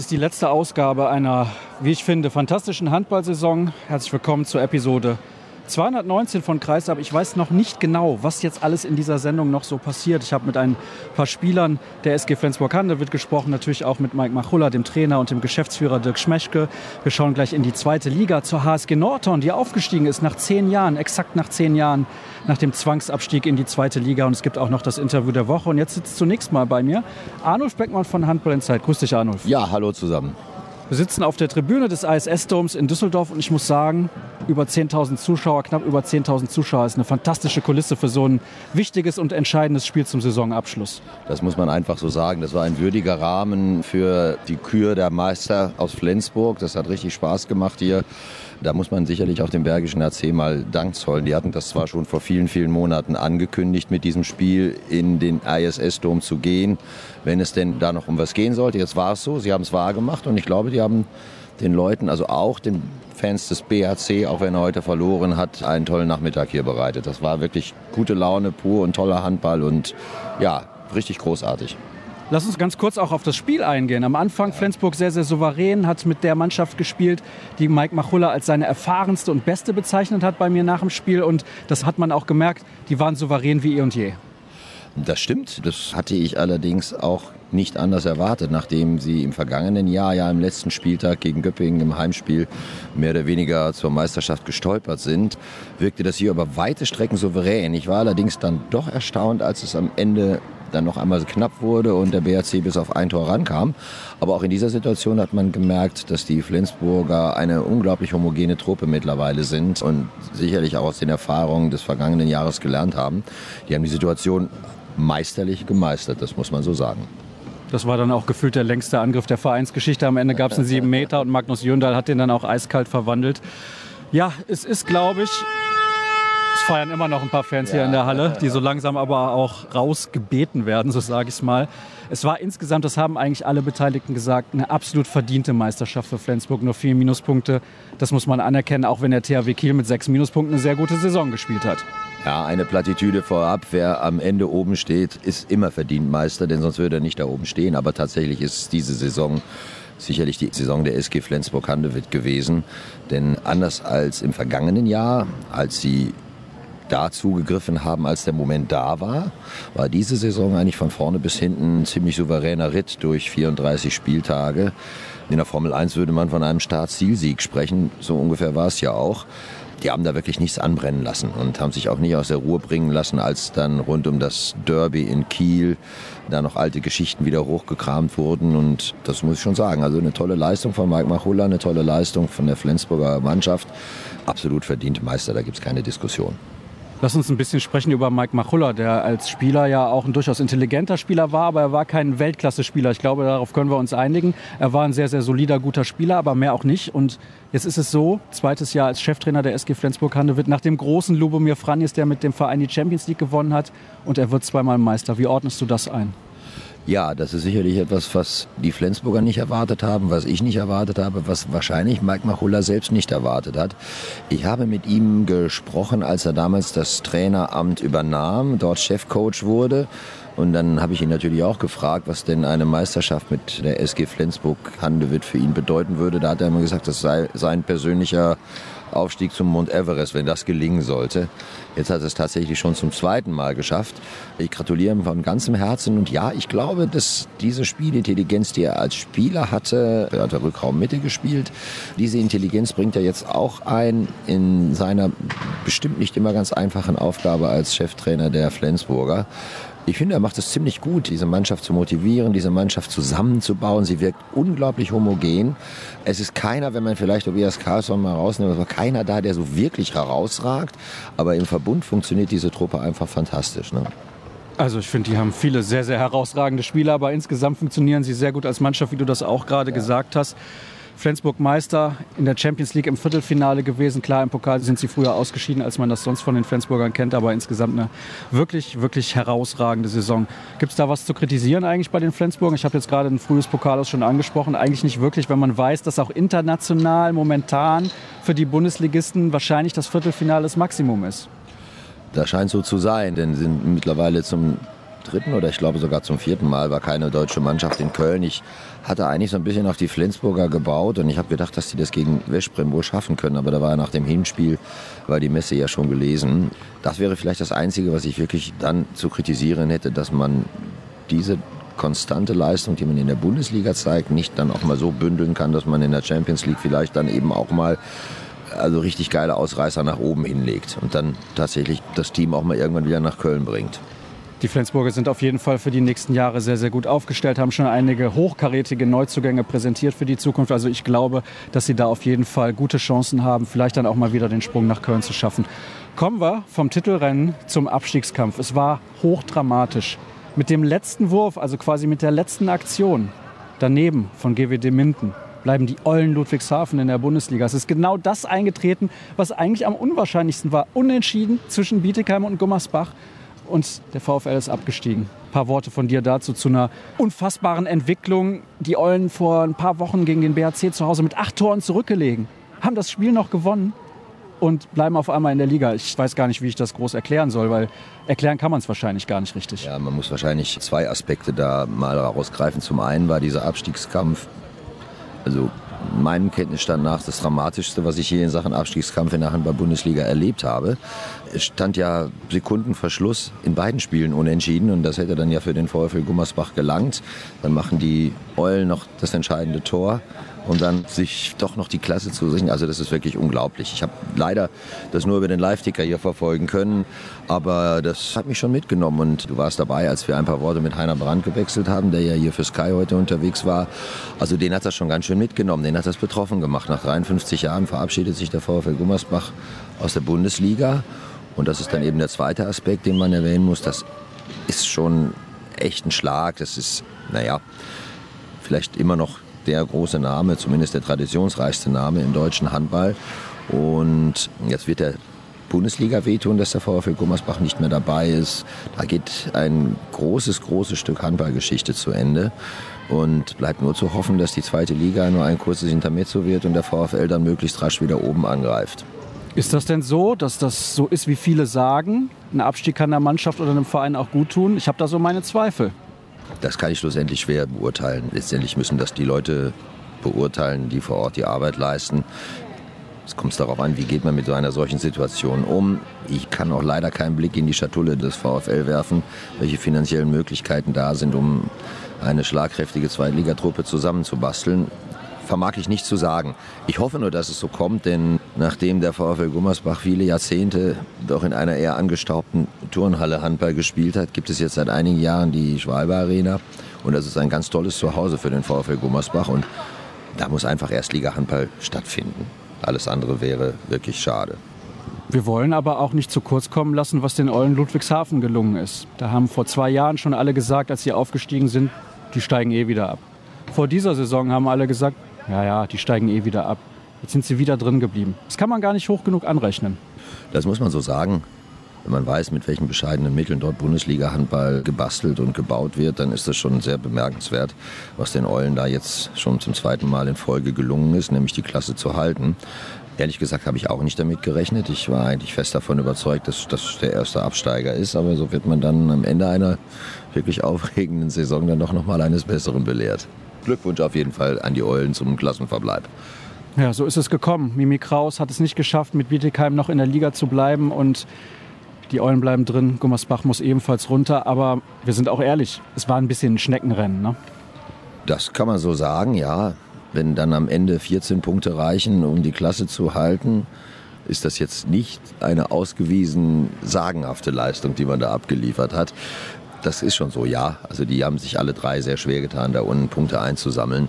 ist die letzte Ausgabe einer, wie ich finde, fantastischen Handballsaison. Herzlich willkommen zur Episode 219 von Kreisab. Ich weiß noch nicht genau, was jetzt alles in dieser Sendung noch so passiert. Ich habe mit ein paar Spielern der SG Flensburg-Handewitt gesprochen, natürlich auch mit Mike Machulla, dem Trainer und dem Geschäftsführer Dirk Schmeschke. Wir schauen gleich in die zweite Liga zur HSG Norton, die aufgestiegen ist nach zehn Jahren, exakt nach zehn Jahren nach dem Zwangsabstieg in die zweite Liga. Und es gibt auch noch das Interview der Woche. Und jetzt sitzt zunächst mal bei mir Arnulf Beckmann von Handball in Zeit. Grüß dich, Arnulf. Ja, hallo zusammen. Wir sitzen auf der Tribüne des ISS-Doms in Düsseldorf und ich muss sagen, über 10.000 Zuschauer, knapp über 10.000 Zuschauer ist eine fantastische Kulisse für so ein wichtiges und entscheidendes Spiel zum Saisonabschluss. Das muss man einfach so sagen. Das war ein würdiger Rahmen für die Kür der Meister aus Flensburg. Das hat richtig Spaß gemacht hier. Da muss man sicherlich auch dem Bergischen AC mal Dank zollen. Die hatten das zwar schon vor vielen, vielen Monaten angekündigt, mit diesem Spiel in den ISS-Dom zu gehen, wenn es denn da noch um was gehen sollte. Jetzt war es so, sie haben es wahr gemacht und ich glaube, die haben den Leuten, also auch den Fans des BAC, auch wenn er heute verloren hat, einen tollen Nachmittag hier bereitet. Das war wirklich gute Laune pur und toller Handball und ja, richtig großartig. Lass uns ganz kurz auch auf das Spiel eingehen. Am Anfang Flensburg sehr, sehr souverän, hat mit der Mannschaft gespielt, die Mike Machulla als seine erfahrenste und beste bezeichnet hat bei mir nach dem Spiel. Und das hat man auch gemerkt, die waren souverän wie eh und je. Das stimmt. Das hatte ich allerdings auch nicht anders erwartet, nachdem sie im vergangenen Jahr, ja im letzten Spieltag gegen Göppingen im Heimspiel mehr oder weniger zur Meisterschaft gestolpert sind, wirkte das hier über weite Strecken souverän. Ich war allerdings dann doch erstaunt, als es am Ende dann noch einmal knapp wurde und der BRC bis auf ein Tor rankam. Aber auch in dieser Situation hat man gemerkt, dass die Flensburger eine unglaublich homogene Truppe mittlerweile sind und sicherlich auch aus den Erfahrungen des vergangenen Jahres gelernt haben. Die haben die Situation meisterlich gemeistert, das muss man so sagen. Das war dann auch gefühlt der längste Angriff der Vereinsgeschichte. Am Ende gab es einen sieben Meter und Magnus Jöndal hat den dann auch eiskalt verwandelt. Ja, es ist, glaube ich, feiern immer noch ein paar Fans ja, hier in der Halle, die so langsam aber auch rausgebeten werden, so sage ich es mal. Es war insgesamt, das haben eigentlich alle Beteiligten gesagt, eine absolut verdiente Meisterschaft für Flensburg. Nur vier Minuspunkte, das muss man anerkennen, auch wenn der THW Kiel mit sechs Minuspunkten eine sehr gute Saison gespielt hat. Ja, eine Plattitüde vorab. Wer am Ende oben steht, ist immer verdient Meister, denn sonst würde er nicht da oben stehen. Aber tatsächlich ist diese Saison sicherlich die Saison der SG Flensburg-Handewitt gewesen. Denn anders als im vergangenen Jahr, als sie da zugegriffen haben, als der Moment da war, war diese Saison eigentlich von vorne bis hinten ein ziemlich souveräner Ritt durch 34 Spieltage. In der Formel 1 würde man von einem Start-Zielsieg sprechen, so ungefähr war es ja auch. Die haben da wirklich nichts anbrennen lassen und haben sich auch nicht aus der Ruhe bringen lassen, als dann rund um das Derby in Kiel da noch alte Geschichten wieder hochgekramt wurden. Und das muss ich schon sagen. Also eine tolle Leistung von Mike Machulla, eine tolle Leistung von der Flensburger Mannschaft. Absolut verdient Meister, da gibt es keine Diskussion. Lass uns ein bisschen sprechen über Mike Machulla, der als Spieler ja auch ein durchaus intelligenter Spieler war, aber er war kein Weltklasse-Spieler. Ich glaube, darauf können wir uns einigen. Er war ein sehr, sehr solider, guter Spieler, aber mehr auch nicht. Und jetzt ist es so, zweites Jahr als Cheftrainer der SG Flensburg-Handewitt, nach dem großen Lubomir Franjes, der mit dem Verein die Champions League gewonnen hat und er wird zweimal Meister. Wie ordnest du das ein? Ja, das ist sicherlich etwas, was die Flensburger nicht erwartet haben, was ich nicht erwartet habe, was wahrscheinlich Mike Machulla selbst nicht erwartet hat. Ich habe mit ihm gesprochen, als er damals das Traineramt übernahm, dort Chefcoach wurde. Und dann habe ich ihn natürlich auch gefragt, was denn eine Meisterschaft mit der SG Flensburg-Handewitt für ihn bedeuten würde. Da hat er immer gesagt, das sei sein persönlicher Aufstieg zum Mount Everest, wenn das gelingen sollte. Jetzt hat es tatsächlich schon zum zweiten Mal geschafft. Ich gratuliere ihm von ganzem Herzen und ja, ich glaube, dass diese Spielintelligenz, die er als Spieler hatte, er hat Rückraum Mitte gespielt, diese Intelligenz bringt er jetzt auch ein in seiner bestimmt nicht immer ganz einfachen Aufgabe als Cheftrainer der Flensburger. Ich finde, er macht es ziemlich gut, diese Mannschaft zu motivieren, diese Mannschaft zusammenzubauen. Sie wirkt unglaublich homogen. Es ist keiner, wenn man vielleicht Tobias Carlsson mal rausnimmt, aber keiner da, der so wirklich herausragt. Aber im Verbund funktioniert diese Truppe einfach fantastisch. Ne? Also ich finde, die haben viele sehr, sehr herausragende Spieler, aber insgesamt funktionieren sie sehr gut als Mannschaft, wie du das auch gerade ja. gesagt hast. Flensburg Meister in der Champions League im Viertelfinale gewesen. Klar, im Pokal sind sie früher ausgeschieden, als man das sonst von den Flensburgern kennt, aber insgesamt eine wirklich, wirklich herausragende Saison. Gibt es da was zu kritisieren eigentlich bei den Flensburgern? Ich habe jetzt gerade ein frühes Pokal aus schon angesprochen. Eigentlich nicht wirklich, wenn man weiß, dass auch international momentan für die Bundesligisten wahrscheinlich das Viertelfinale das Maximum ist. Das scheint so zu sein, denn sind mittlerweile zum dritten oder ich glaube sogar zum vierten Mal war keine deutsche Mannschaft in Köln. Ich hatte eigentlich so ein bisschen auf die Flensburger gebaut und ich habe gedacht, dass die das gegen Westbrem wohl schaffen können. Aber da war ja nach dem Hinspiel, war die Messe ja schon gelesen. Das wäre vielleicht das Einzige, was ich wirklich dann zu kritisieren hätte, dass man diese konstante Leistung, die man in der Bundesliga zeigt, nicht dann auch mal so bündeln kann, dass man in der Champions League vielleicht dann eben auch mal also richtig geile Ausreißer nach oben hinlegt und dann tatsächlich das Team auch mal irgendwann wieder nach Köln bringt. Die Flensburger sind auf jeden Fall für die nächsten Jahre sehr, sehr gut aufgestellt, haben schon einige hochkarätige Neuzugänge präsentiert für die Zukunft. Also ich glaube, dass sie da auf jeden Fall gute Chancen haben, vielleicht dann auch mal wieder den Sprung nach Köln zu schaffen. Kommen wir vom Titelrennen zum Abstiegskampf. Es war hochdramatisch. Mit dem letzten Wurf, also quasi mit der letzten Aktion daneben von GWD Minden, bleiben die Eulen Ludwigshafen in der Bundesliga. Es ist genau das eingetreten, was eigentlich am unwahrscheinlichsten war. Unentschieden zwischen Bietigheim und Gummersbach und der VfL ist abgestiegen. Ein paar Worte von dir dazu zu einer unfassbaren Entwicklung. Die Eulen vor ein paar Wochen gegen den BHC zu Hause mit acht Toren zurückgelegen, haben das Spiel noch gewonnen und bleiben auf einmal in der Liga. Ich weiß gar nicht, wie ich das groß erklären soll, weil erklären kann man es wahrscheinlich gar nicht richtig. Ja, man muss wahrscheinlich zwei Aspekte da mal rausgreifen. Zum einen war dieser Abstiegskampf, also meinem Kenntnisstand nach das Dramatischste, was ich hier in Sachen Abstiegskampf in der Handball-Bundesliga erlebt habe. Es stand ja Sekundenverschluss in beiden Spielen unentschieden und das hätte dann ja für den VfL Gummersbach gelangt. Dann machen die Eulen noch das entscheidende Tor und dann sich doch noch die Klasse zu sichern. Also das ist wirklich unglaublich. Ich habe leider das nur über den Live-Ticker hier verfolgen können, aber das hat mich schon mitgenommen und du warst dabei, als wir ein paar Worte mit Heiner Brandt gewechselt haben, der ja hier für Sky heute unterwegs war. Also den hat das schon ganz schön mitgenommen, den hat das betroffen gemacht. Nach 53 Jahren verabschiedet sich der VfL Gummersbach aus der Bundesliga und das ist dann eben der zweite Aspekt, den man erwähnen muss. Das ist schon echt ein Schlag. Das ist, naja, vielleicht immer noch der große Name, zumindest der traditionsreichste Name im deutschen Handball. Und jetzt wird der Bundesliga wehtun, dass der VfL Gummersbach nicht mehr dabei ist. Da geht ein großes, großes Stück Handballgeschichte zu Ende. Und bleibt nur zu hoffen, dass die zweite Liga nur ein kurzes Intermezzo wird und der VfL dann möglichst rasch wieder oben angreift. Ist das denn so, dass das so ist, wie viele sagen? Ein Abstieg kann der Mannschaft oder einem Verein auch gut tun? Ich habe da so meine Zweifel. Das kann ich schlussendlich schwer beurteilen. Letztendlich müssen das die Leute beurteilen, die vor Ort die Arbeit leisten. Es kommt darauf an, wie geht man mit so einer solchen Situation um. Ich kann auch leider keinen Blick in die Schatulle des VfL werfen, welche finanziellen Möglichkeiten da sind, um eine schlagkräftige Zweitligatruppe zusammenzubasteln vermag ich nicht zu sagen. Ich hoffe nur, dass es so kommt, denn nachdem der VfL Gummersbach viele Jahrzehnte doch in einer eher angestaubten Turnhalle Handball gespielt hat, gibt es jetzt seit einigen Jahren die Schwalbe Arena und das ist ein ganz tolles Zuhause für den VfL Gummersbach und da muss einfach Erstliga-Handball stattfinden. Alles andere wäre wirklich schade. Wir wollen aber auch nicht zu kurz kommen lassen, was den Eulen Ludwigshafen gelungen ist. Da haben vor zwei Jahren schon alle gesagt, als sie aufgestiegen sind, die steigen eh wieder ab. Vor dieser Saison haben alle gesagt, ja, ja, die steigen eh wieder ab. Jetzt sind sie wieder drin geblieben. Das kann man gar nicht hoch genug anrechnen. Das muss man so sagen. Wenn man weiß, mit welchen bescheidenen Mitteln dort Bundesliga-Handball gebastelt und gebaut wird, dann ist das schon sehr bemerkenswert, was den Eulen da jetzt schon zum zweiten Mal in Folge gelungen ist, nämlich die Klasse zu halten. Ehrlich gesagt habe ich auch nicht damit gerechnet. Ich war eigentlich fest davon überzeugt, dass das der erste Absteiger ist. Aber so wird man dann am Ende einer wirklich aufregenden Saison dann doch noch mal eines Besseren belehrt. Glückwunsch auf jeden Fall an die Eulen zum Klassenverbleib. Ja, so ist es gekommen. Mimi Kraus hat es nicht geschafft, mit Bietigheim noch in der Liga zu bleiben und die Eulen bleiben drin. Gummersbach muss ebenfalls runter. Aber wir sind auch ehrlich, es war ein bisschen ein Schneckenrennen. Ne? Das kann man so sagen, ja. Wenn dann am Ende 14 Punkte reichen, um die Klasse zu halten, ist das jetzt nicht eine ausgewiesen sagenhafte Leistung, die man da abgeliefert hat das ist schon so, ja. Also die haben sich alle drei sehr schwer getan, da unten Punkte einzusammeln.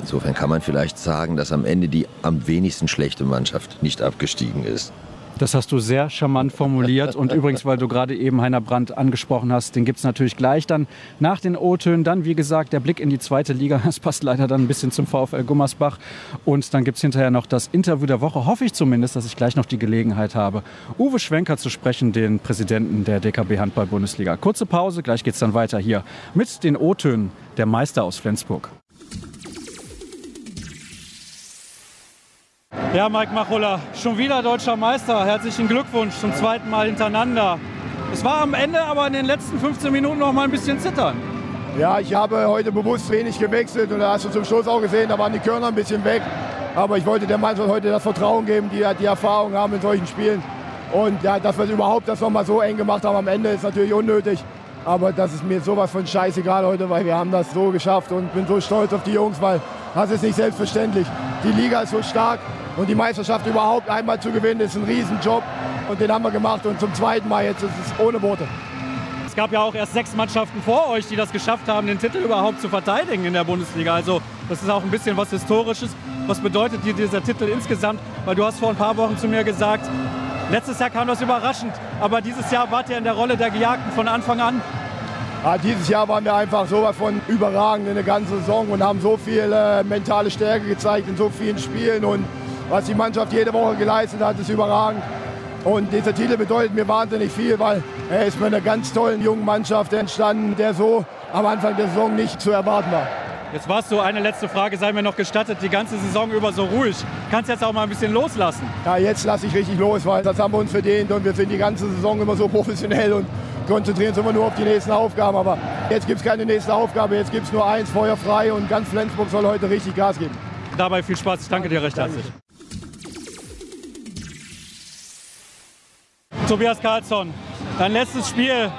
Insofern kann man vielleicht sagen, dass am Ende die am wenigsten schlechte Mannschaft nicht abgestiegen ist. Das hast du sehr charmant formuliert. Und übrigens, weil du gerade eben Heiner Brandt angesprochen hast, den gibt es natürlich gleich dann nach den O-Tönen. Dann, wie gesagt, der Blick in die zweite Liga. Das passt leider dann ein bisschen zum VfL Gummersbach. Und dann gibt es hinterher noch das Interview der Woche. Hoffe ich zumindest, dass ich gleich noch die Gelegenheit habe, Uwe Schwenker zu sprechen, den Präsidenten der DKB Handball-Bundesliga. Kurze Pause, gleich geht es dann weiter hier mit den O-Tönen der Meister aus Flensburg. Ja, Mike Machulla, schon wieder deutscher Meister. Herzlichen Glückwunsch zum zweiten Mal hintereinander. Es war am Ende aber in den letzten 15 Minuten noch mal ein bisschen zittern. Ja, ich habe heute bewusst wenig gewechselt und da hast du zum Schluss auch gesehen, da waren die Körner ein bisschen weg. Aber ich wollte der Mannschaft heute das Vertrauen geben, die die Erfahrung haben in solchen Spielen. Und ja, dass wir überhaupt das nochmal so eng gemacht haben am Ende ist natürlich unnötig. Aber das ist mir sowas von scheißegal heute, weil wir haben das so geschafft und bin so stolz auf die Jungs, weil das ist nicht selbstverständlich. Die Liga ist so stark und die Meisterschaft überhaupt einmal zu gewinnen, ist ein Riesenjob. Und den haben wir gemacht und zum zweiten Mal jetzt ist es ohne Worte. Es gab ja auch erst sechs Mannschaften vor euch, die das geschafft haben, den Titel überhaupt zu verteidigen in der Bundesliga. Also das ist auch ein bisschen was Historisches. Was bedeutet dir dieser Titel insgesamt? Weil du hast vor ein paar Wochen zu mir gesagt, letztes Jahr kam das überraschend, aber dieses Jahr wart ihr in der Rolle der Gejagten von Anfang an. Ja, dieses Jahr waren wir einfach sowas von überragend in der ganzen Saison und haben so viel äh, mentale Stärke gezeigt in so vielen Spielen. Und was die Mannschaft jede Woche geleistet hat, ist überragend. Und dieser Titel bedeutet mir wahnsinnig viel, weil er ist mit einer ganz tollen jungen Mannschaft entstanden, der so am Anfang der Saison nicht zu erwarten war. Jetzt warst du, eine letzte Frage sei mir noch gestattet, die ganze Saison über so ruhig. Kannst jetzt auch mal ein bisschen loslassen? Ja, jetzt lasse ich richtig los, weil das haben wir uns verdient und wir sind die ganze Saison immer so professionell und konzentrieren uns immer nur auf die nächsten Aufgaben. Aber jetzt gibt es keine nächste Aufgabe, jetzt gibt es nur eins, Feuer frei und ganz Flensburg soll heute richtig Gas geben. Dabei viel Spaß, ich danke dir recht herzlich. Tobias Karlsson, dein letztes Spiel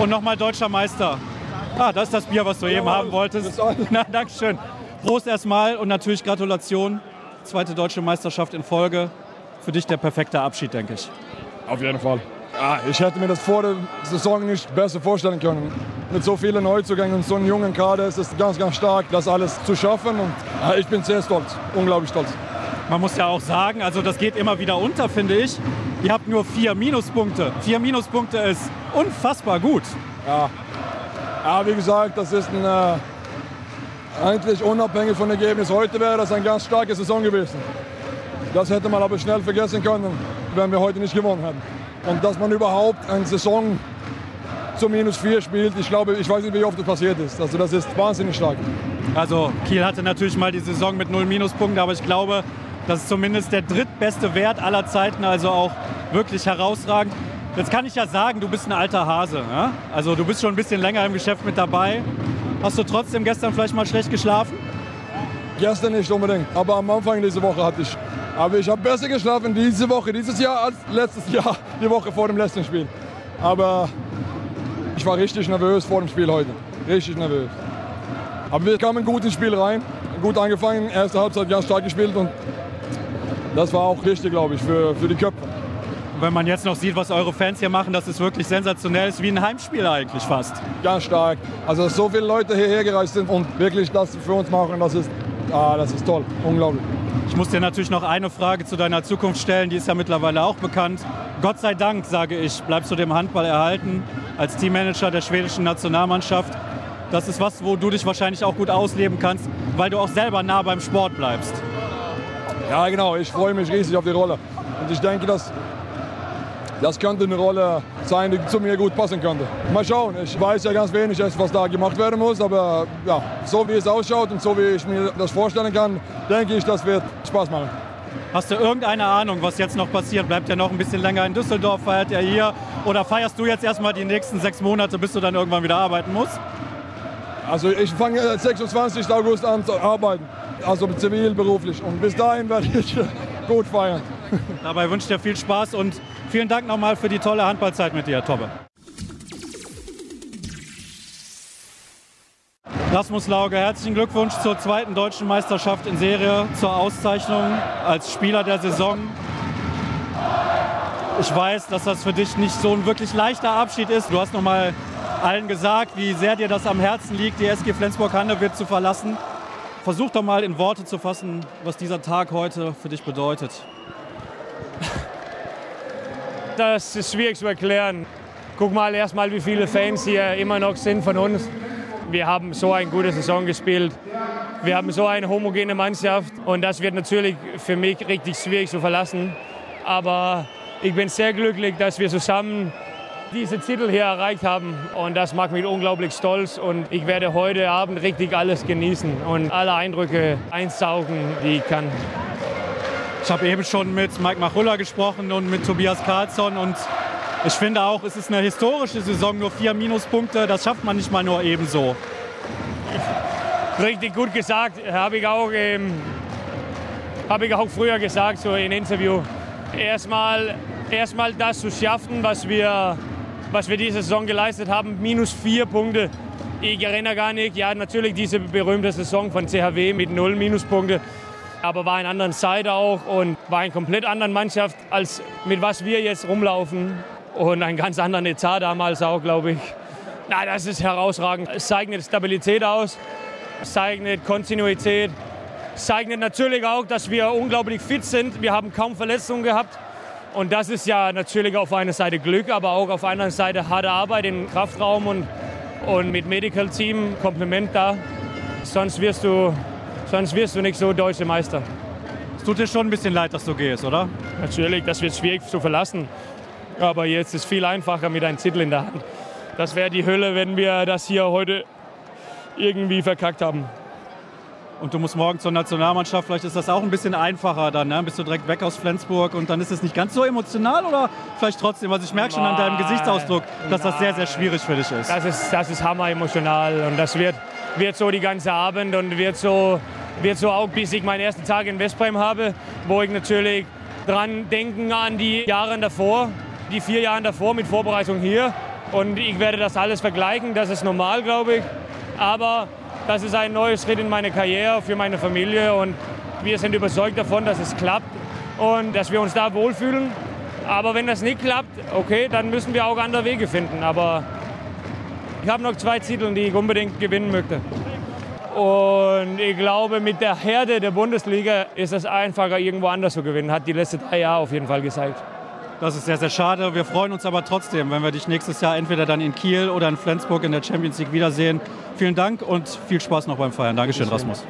und nochmal deutscher Meister. Ah, das ist das Bier, was du eben haben wolltest. Na, Dankeschön. Prost erstmal und natürlich Gratulation. Zweite deutsche Meisterschaft in Folge. Für dich der perfekte Abschied, denke ich. Auf jeden Fall. Ja, ich hätte mir das vor der Saison nicht besser vorstellen können. Mit so vielen Neuzugängen und so einem jungen Kader ist es ganz, ganz stark, das alles zu schaffen. Und ja, ich bin sehr stolz, unglaublich stolz. Man muss ja auch sagen, also das geht immer wieder unter, finde ich. Ihr habt nur vier Minuspunkte. Vier Minuspunkte ist unfassbar gut. Ja, ja wie gesagt, das ist ein, äh, eigentlich unabhängig von Ergebnis. Heute wäre das eine ganz starke Saison gewesen. Das hätte man aber schnell vergessen können, wenn wir heute nicht gewonnen hätten. Und dass man überhaupt eine Saison zu minus vier spielt, ich glaube, ich weiß nicht, wie oft das passiert ist. Also das ist wahnsinnig stark. Also Kiel hatte natürlich mal die Saison mit null Minuspunkten, aber ich glaube, das ist zumindest der drittbeste Wert aller Zeiten, also auch wirklich herausragend. Jetzt kann ich ja sagen, du bist ein alter Hase. Ja? Also du bist schon ein bisschen länger im Geschäft mit dabei. Hast du trotzdem gestern vielleicht mal schlecht geschlafen? Gestern nicht unbedingt, aber am Anfang dieser Woche hatte ich. Aber ich habe besser geschlafen diese Woche, dieses Jahr als letztes Jahr, die Woche vor dem letzten Spiel. Aber ich war richtig nervös vor dem Spiel heute. Richtig nervös. Aber wir kamen gut ins Spiel rein, gut angefangen, erste Halbzeit ganz stark gespielt und das war auch richtig, glaube ich, für, für die Köpfe. Wenn man jetzt noch sieht, was eure Fans hier machen, das ist wirklich sensationell. ist wie ein Heimspiel eigentlich fast. Ganz stark. Also, dass so viele Leute hierher gereist sind und wirklich das für uns machen, das ist, ah, das ist toll. Unglaublich. Ich muss dir natürlich noch eine Frage zu deiner Zukunft stellen, die ist ja mittlerweile auch bekannt. Gott sei Dank, sage ich, bleibst du dem Handball erhalten als Teammanager der schwedischen Nationalmannschaft. Das ist was, wo du dich wahrscheinlich auch gut ausleben kannst, weil du auch selber nah beim Sport bleibst. Ja, genau. Ich freue mich riesig auf die Rolle. Und ich denke, dass das könnte eine Rolle sein, die zu mir gut passen könnte. Mal schauen. Ich weiß ja ganz wenig, was da gemacht werden muss. Aber ja, so wie es ausschaut und so wie ich mir das vorstellen kann, denke ich, das wird Spaß machen. Hast du irgendeine Ahnung, was jetzt noch passiert? Bleibt er noch ein bisschen länger in Düsseldorf? Feiert er hier? Oder feierst du jetzt erstmal die nächsten sechs Monate, bis du dann irgendwann wieder arbeiten musst? Also ich fange 26. August an zu arbeiten also zivilberuflich. Und bis dahin werde ich gut feiern. Dabei wünsche ich dir viel Spaß und vielen Dank nochmal für die tolle Handballzeit mit dir, Tobbe. Rasmus Lauge, herzlichen Glückwunsch zur zweiten deutschen Meisterschaft in Serie, zur Auszeichnung als Spieler der Saison. Ich weiß, dass das für dich nicht so ein wirklich leichter Abschied ist. Du hast nochmal allen gesagt, wie sehr dir das am Herzen liegt, die SG Flensburg-Handewitt zu verlassen. Versuch doch mal in Worte zu fassen, was dieser Tag heute für dich bedeutet. Das ist schwierig zu erklären. Guck mal erstmal, wie viele Fans hier immer noch sind von uns. Wir haben so eine gute Saison gespielt. Wir haben so eine homogene Mannschaft und das wird natürlich für mich richtig schwierig zu verlassen. Aber ich bin sehr glücklich, dass wir zusammen diese Titel hier erreicht haben. Und das macht mich unglaublich stolz. Und ich werde heute Abend richtig alles genießen und alle Eindrücke einsaugen, die ich kann. Ich habe eben schon mit Mike Machulla gesprochen und mit Tobias Karlsson und Ich finde auch, es ist eine historische Saison, nur vier Minuspunkte, das schafft man nicht mal nur ebenso. Richtig gut gesagt, habe ich auch, ähm, habe ich auch früher gesagt, so in Interview. Erstmal, erstmal das zu schaffen, was wir, was wir diese Saison geleistet haben, minus vier Punkte. Ich erinnere gar nicht, ja natürlich diese berühmte Saison von CHW mit null Minuspunkte, aber war in anderen Zeit auch und war in komplett anderen Mannschaft, als mit was wir jetzt rumlaufen und einen ganz anderen Etat damals auch, glaube ich. Na, das ist herausragend. Es zeichnet Stabilität aus, es zeichnet Kontinuität, es zeichnet natürlich auch, dass wir unglaublich fit sind. Wir haben kaum Verletzungen gehabt. Und das ist ja natürlich auf einer Seite Glück, aber auch auf einer Seite harte Arbeit im Kraftraum und, und mit Medical Team, Kompliment da. Sonst wirst, du, sonst wirst du nicht so deutsche Meister. Es tut dir schon ein bisschen leid, dass du gehst, oder? Natürlich, das wird schwierig zu verlassen. Aber jetzt ist es viel einfacher mit einem Titel in der Hand. Das wäre die Hölle, wenn wir das hier heute irgendwie verkackt haben. Und du musst morgen zur Nationalmannschaft, vielleicht ist das auch ein bisschen einfacher dann, ne? Bist du direkt weg aus Flensburg und dann ist es nicht ganz so emotional oder vielleicht trotzdem? Also ich merke schon an deinem Gesichtsausdruck, dass das sehr, sehr schwierig für dich ist. Das ist, das ist hammer emotional und das wird, wird so die ganze Abend und wird so, wird so auch, bis ich meinen ersten Tag in Westbrem habe, wo ich natürlich dran denken an die Jahre davor, die vier Jahre davor mit Vorbereitung hier und ich werde das alles vergleichen, das ist normal, glaube ich. Aber das ist ein neuer Schritt in meine Karriere, für meine Familie und wir sind überzeugt davon, dass es klappt und dass wir uns da wohlfühlen. Aber wenn das nicht klappt, okay, dann müssen wir auch andere Wege finden. Aber ich habe noch zwei Titel, die ich unbedingt gewinnen möchte. Und ich glaube, mit der Herde der Bundesliga ist es einfacher, irgendwo anders zu gewinnen. Hat die letzten drei Jahre auf jeden Fall gezeigt. Das ist sehr, sehr schade. Wir freuen uns aber trotzdem, wenn wir dich nächstes Jahr entweder dann in Kiel oder in Flensburg in der Champions League wiedersehen. Vielen Dank und viel Spaß noch beim Feiern. Dankeschön, Rasmus.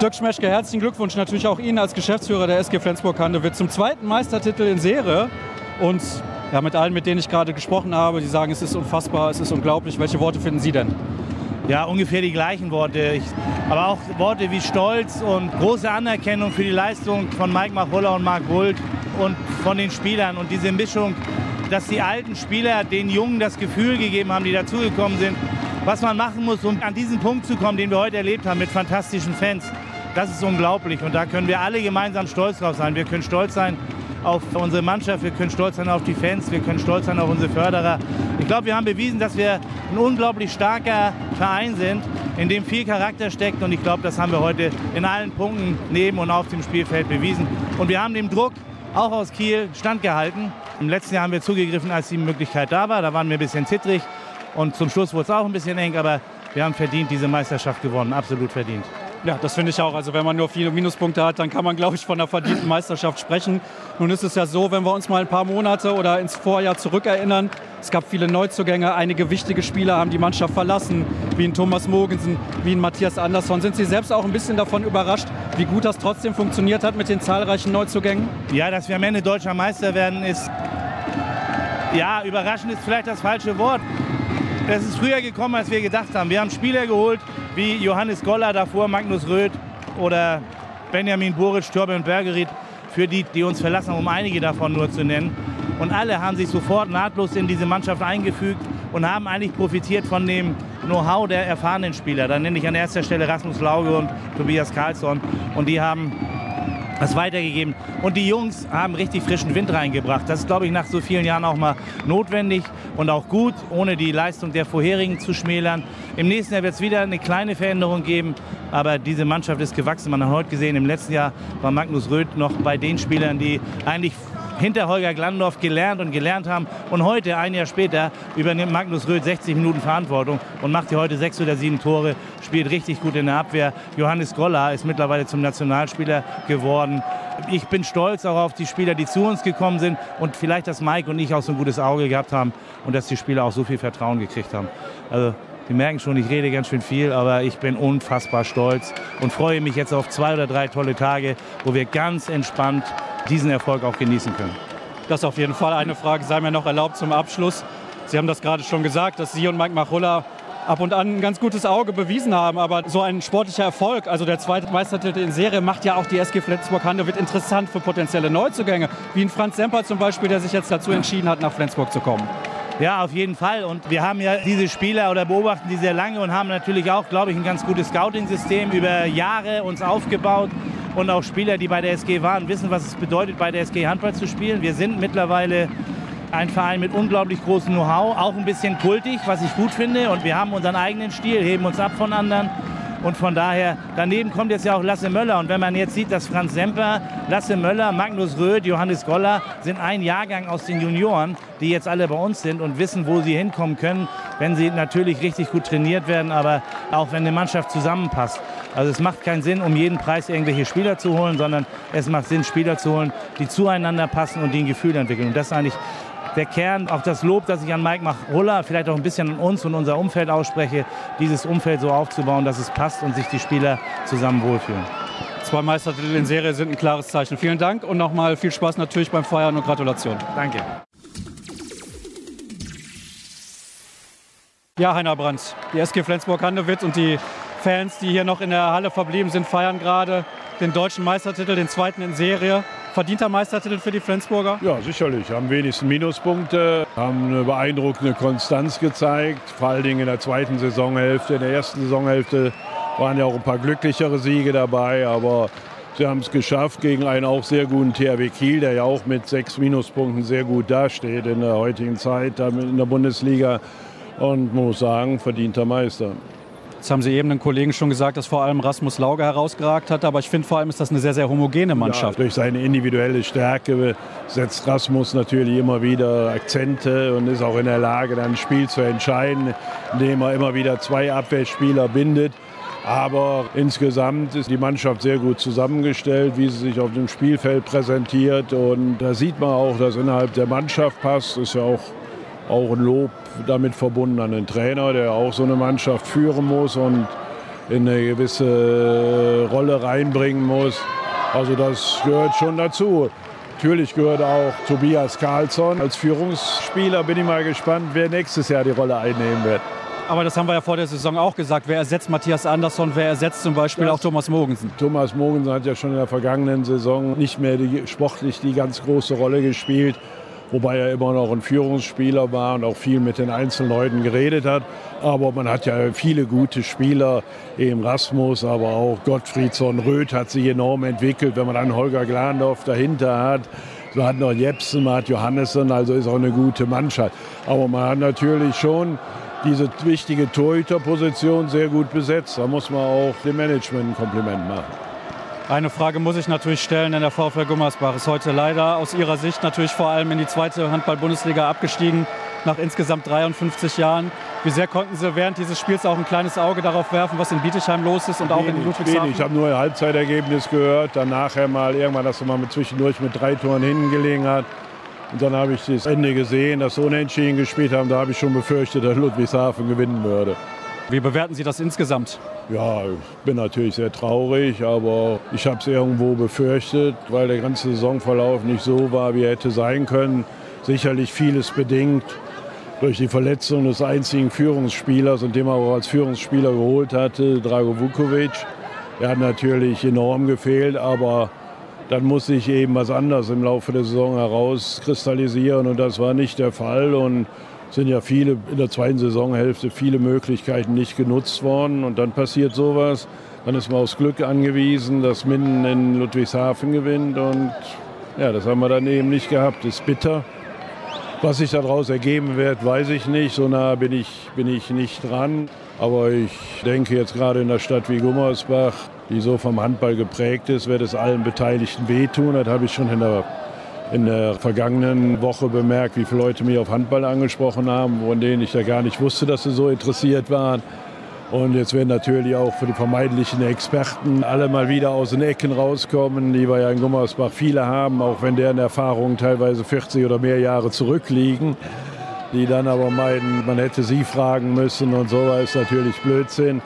Dirk Schmeschke, herzlichen Glückwunsch natürlich auch Ihnen als Geschäftsführer der SG Flensburg-Handewitt zum zweiten Meistertitel in Serie. Und ja, mit allen, mit denen ich gerade gesprochen habe, die sagen, es ist unfassbar, es ist unglaublich. Welche Worte finden Sie denn? Ja, ungefähr die gleichen Worte. Ich, aber auch Worte wie Stolz und große Anerkennung für die Leistung von Mike Machulla und Marc Wult und von den Spielern. Und diese Mischung, dass die alten Spieler den Jungen das Gefühl gegeben haben, die dazugekommen sind, was man machen muss, um an diesen Punkt zu kommen, den wir heute erlebt haben mit fantastischen Fans. Das ist unglaublich und da können wir alle gemeinsam stolz drauf sein. Wir können stolz sein auf unsere Mannschaft, wir können stolz sein auf die Fans, wir können stolz sein auf unsere Förderer. Ich glaube, wir haben bewiesen, dass wir ein unglaublich starker Verein sind, in dem viel Charakter steckt und ich glaube, das haben wir heute in allen Punkten neben und auf dem Spielfeld bewiesen. Und wir haben dem Druck auch aus Kiel standgehalten. Im letzten Jahr haben wir zugegriffen, als die Möglichkeit da war. Da waren wir ein bisschen zittrig und zum Schluss wurde es auch ein bisschen eng, aber wir haben verdient diese Meisterschaft gewonnen, absolut verdient. Ja, das finde ich auch. Also wenn man nur viele Minuspunkte hat, dann kann man, glaube ich, von einer verdienten Meisterschaft sprechen. Nun ist es ja so, wenn wir uns mal ein paar Monate oder ins Vorjahr zurückerinnern, es gab viele Neuzugänge, einige wichtige Spieler haben die Mannschaft verlassen, wie ein Thomas Mogensen, wie ein Matthias Andersson. Sind Sie selbst auch ein bisschen davon überrascht, wie gut das trotzdem funktioniert hat mit den zahlreichen Neuzugängen? Ja, dass wir am Ende deutscher Meister werden, ist, ja, überraschend ist vielleicht das falsche Wort. Es ist früher gekommen, als wir gedacht haben. Wir haben Spieler geholt, wie Johannes Goller davor, Magnus Röth oder Benjamin Buric, Torbjörn Bergerit, für die, die uns verlassen haben, um einige davon nur zu nennen. Und alle haben sich sofort nahtlos in diese Mannschaft eingefügt und haben eigentlich profitiert von dem Know-how der erfahrenen Spieler. Da nenne ich an erster Stelle Rasmus Lauge und Tobias Karlsson. Und die haben das weitergegeben. Und die Jungs haben richtig frischen Wind reingebracht. Das ist, glaube ich, nach so vielen Jahren auch mal notwendig und auch gut, ohne die Leistung der vorherigen zu schmälern. Im nächsten Jahr wird es wieder eine kleine Veränderung geben, aber diese Mannschaft ist gewachsen. Man hat heute gesehen, im letzten Jahr war Magnus Röth noch bei den Spielern, die eigentlich hinter Holger Glandorf gelernt und gelernt haben. Und heute, ein Jahr später, übernimmt Magnus Röth 60 Minuten Verantwortung und macht hier heute sechs oder sieben Tore, spielt richtig gut in der Abwehr. Johannes Goller ist mittlerweile zum Nationalspieler geworden. Ich bin stolz auch auf die Spieler, die zu uns gekommen sind und vielleicht, dass Mike und ich auch so ein gutes Auge gehabt haben und dass die Spieler auch so viel Vertrauen gekriegt haben. Also Sie merken schon, ich rede ganz schön viel, aber ich bin unfassbar stolz und freue mich jetzt auf zwei oder drei tolle Tage, wo wir ganz entspannt diesen Erfolg auch genießen können. Das auf jeden Fall eine Frage, sei mir noch erlaubt zum Abschluss. Sie haben das gerade schon gesagt, dass Sie und Mike Machulla ab und an ein ganz gutes Auge bewiesen haben. Aber so ein sportlicher Erfolg, also der zweite Meistertitel in Serie, macht ja auch die SG Flensburg-Handewitt interessant für potenzielle Neuzugänge. Wie ein Franz Semper zum Beispiel, der sich jetzt dazu entschieden hat, nach Flensburg zu kommen. Ja, auf jeden Fall. Und wir haben ja diese Spieler oder beobachten die sehr lange und haben natürlich auch, glaube ich, ein ganz gutes Scouting-System über Jahre uns aufgebaut. Und auch Spieler, die bei der SG waren, wissen, was es bedeutet, bei der SG Handball zu spielen. Wir sind mittlerweile ein Verein mit unglaublich großem Know-how, auch ein bisschen kultig, was ich gut finde. Und wir haben unseren eigenen Stil, heben uns ab von anderen. Und von daher, daneben kommt jetzt ja auch Lasse Möller. Und wenn man jetzt sieht, dass Franz Semper, Lasse Möller, Magnus Röth, Johannes Goller sind ein Jahrgang aus den Junioren, die jetzt alle bei uns sind und wissen, wo sie hinkommen können, wenn sie natürlich richtig gut trainiert werden, aber auch wenn eine Mannschaft zusammenpasst. Also es macht keinen Sinn, um jeden Preis irgendwelche Spieler zu holen, sondern es macht Sinn, Spieler zu holen, die zueinander passen und die ein Gefühl entwickeln. Und das ist eigentlich der Kern, auch das Lob, das ich an Mike Machulla, vielleicht auch ein bisschen an uns und unser Umfeld ausspreche, dieses Umfeld so aufzubauen, dass es passt und sich die Spieler zusammen wohlfühlen. Zwei Meistertitel in Serie sind ein klares Zeichen. Vielen Dank und nochmal viel Spaß natürlich beim Feiern und Gratulation. Danke. Ja, Heiner Brandt, die SG Flensburg-Handewitt und die Fans, die hier noch in der Halle verblieben sind, feiern gerade den deutschen Meistertitel, den zweiten in Serie. Verdienter Meistertitel für die Flensburger? Ja, sicherlich. Haben wenigstens Minuspunkte, haben eine beeindruckende Konstanz gezeigt. Vor allen Dingen in der zweiten Saisonhälfte. In der ersten Saisonhälfte waren ja auch ein paar glücklichere Siege dabei, aber sie haben es geschafft gegen einen auch sehr guten THW Kiel, der ja auch mit sechs Minuspunkten sehr gut dasteht in der heutigen Zeit in der Bundesliga. Und muss sagen, verdienter Meister. Jetzt haben Sie eben den Kollegen schon gesagt, dass vor allem Rasmus Lauge herausgeragt hat. Aber ich finde vor allem ist das eine sehr, sehr homogene Mannschaft. Ja, durch seine individuelle Stärke setzt Rasmus natürlich immer wieder Akzente und ist auch in der Lage, dann ein Spiel zu entscheiden, indem er immer wieder zwei Abwehrspieler bindet. Aber insgesamt ist die Mannschaft sehr gut zusammengestellt, wie sie sich auf dem Spielfeld präsentiert. Und da sieht man auch, dass innerhalb der Mannschaft passt. Das ist ja auch, auch ein Lob damit verbunden an den Trainer, der auch so eine Mannschaft führen muss und in eine gewisse Rolle reinbringen muss. Also das gehört schon dazu. Natürlich gehört auch Tobias Karlsson als Führungsspieler. Bin ich mal gespannt, wer nächstes Jahr die Rolle einnehmen wird. Aber das haben wir ja vor der Saison auch gesagt. Wer ersetzt Matthias Andersson? Wer ersetzt zum Beispiel das auch Thomas Mogensen? Thomas Mogensen hat ja schon in der vergangenen Saison nicht mehr die, sportlich die ganz große Rolle gespielt wobei er immer noch ein Führungsspieler war und auch viel mit den Einzelleuten geredet hat. Aber man hat ja viele gute Spieler, eben Rasmus, aber auch Gottfriedson, Röth hat sich enorm entwickelt, wenn man dann Holger Glandorf dahinter hat. Man hat noch Jepsen, man hat Johannessen, also ist auch eine gute Mannschaft. Aber man hat natürlich schon diese wichtige Torhüterposition sehr gut besetzt. Da muss man auch dem Management ein Kompliment machen. Eine Frage muss ich natürlich stellen, denn der VfL Gummersbach ist heute leider aus Ihrer Sicht natürlich vor allem in die zweite Handball-Bundesliga abgestiegen, nach insgesamt 53 Jahren. Wie sehr konnten Sie während dieses Spiels auch ein kleines Auge darauf werfen, was in Bietigheim los ist und wenig, auch in Ludwigshafen? Wenig. Ich habe nur ein Halbzeitergebnis gehört, dann nachher mal irgendwann, dass er mal mit zwischendurch mit drei Toren hinten gelegen hat. Und dann habe ich das Ende gesehen, dass sie unentschieden gespielt haben. Da habe ich schon befürchtet, dass Ludwigshafen gewinnen würde. Wie bewerten Sie das insgesamt? Ja, ich bin natürlich sehr traurig, aber ich habe es irgendwo befürchtet, weil der ganze Saisonverlauf nicht so war, wie er hätte sein können. Sicherlich vieles bedingt durch die Verletzung des einzigen Führungsspielers und den man auch als Führungsspieler geholt hatte, Drago Vukovic. Er hat natürlich enorm gefehlt, aber dann muss sich eben was anderes im Laufe der Saison herauskristallisieren und das war nicht der Fall. Und sind ja viele in der zweiten Saisonhälfte viele Möglichkeiten nicht genutzt worden und dann passiert sowas. Dann ist man aufs Glück angewiesen, dass Minden in Ludwigshafen gewinnt und ja, das haben wir dann eben nicht gehabt. Ist bitter. Was sich daraus ergeben wird, weiß ich nicht. So nah bin ich, bin ich nicht dran. Aber ich denke jetzt gerade in einer Stadt wie Gummersbach, die so vom Handball geprägt ist, wird es allen Beteiligten wehtun. Das habe ich schon in der in der vergangenen Woche bemerkt, wie viele Leute mich auf Handball angesprochen haben, von denen ich ja gar nicht wusste, dass sie so interessiert waren. Und jetzt werden natürlich auch für die vermeintlichen Experten alle mal wieder aus den Ecken rauskommen, die wir ja in Gummersbach viele haben, auch wenn deren Erfahrungen teilweise 40 oder mehr Jahre zurückliegen. Die dann aber meinen, man hätte sie fragen müssen und so ist natürlich Blödsinn.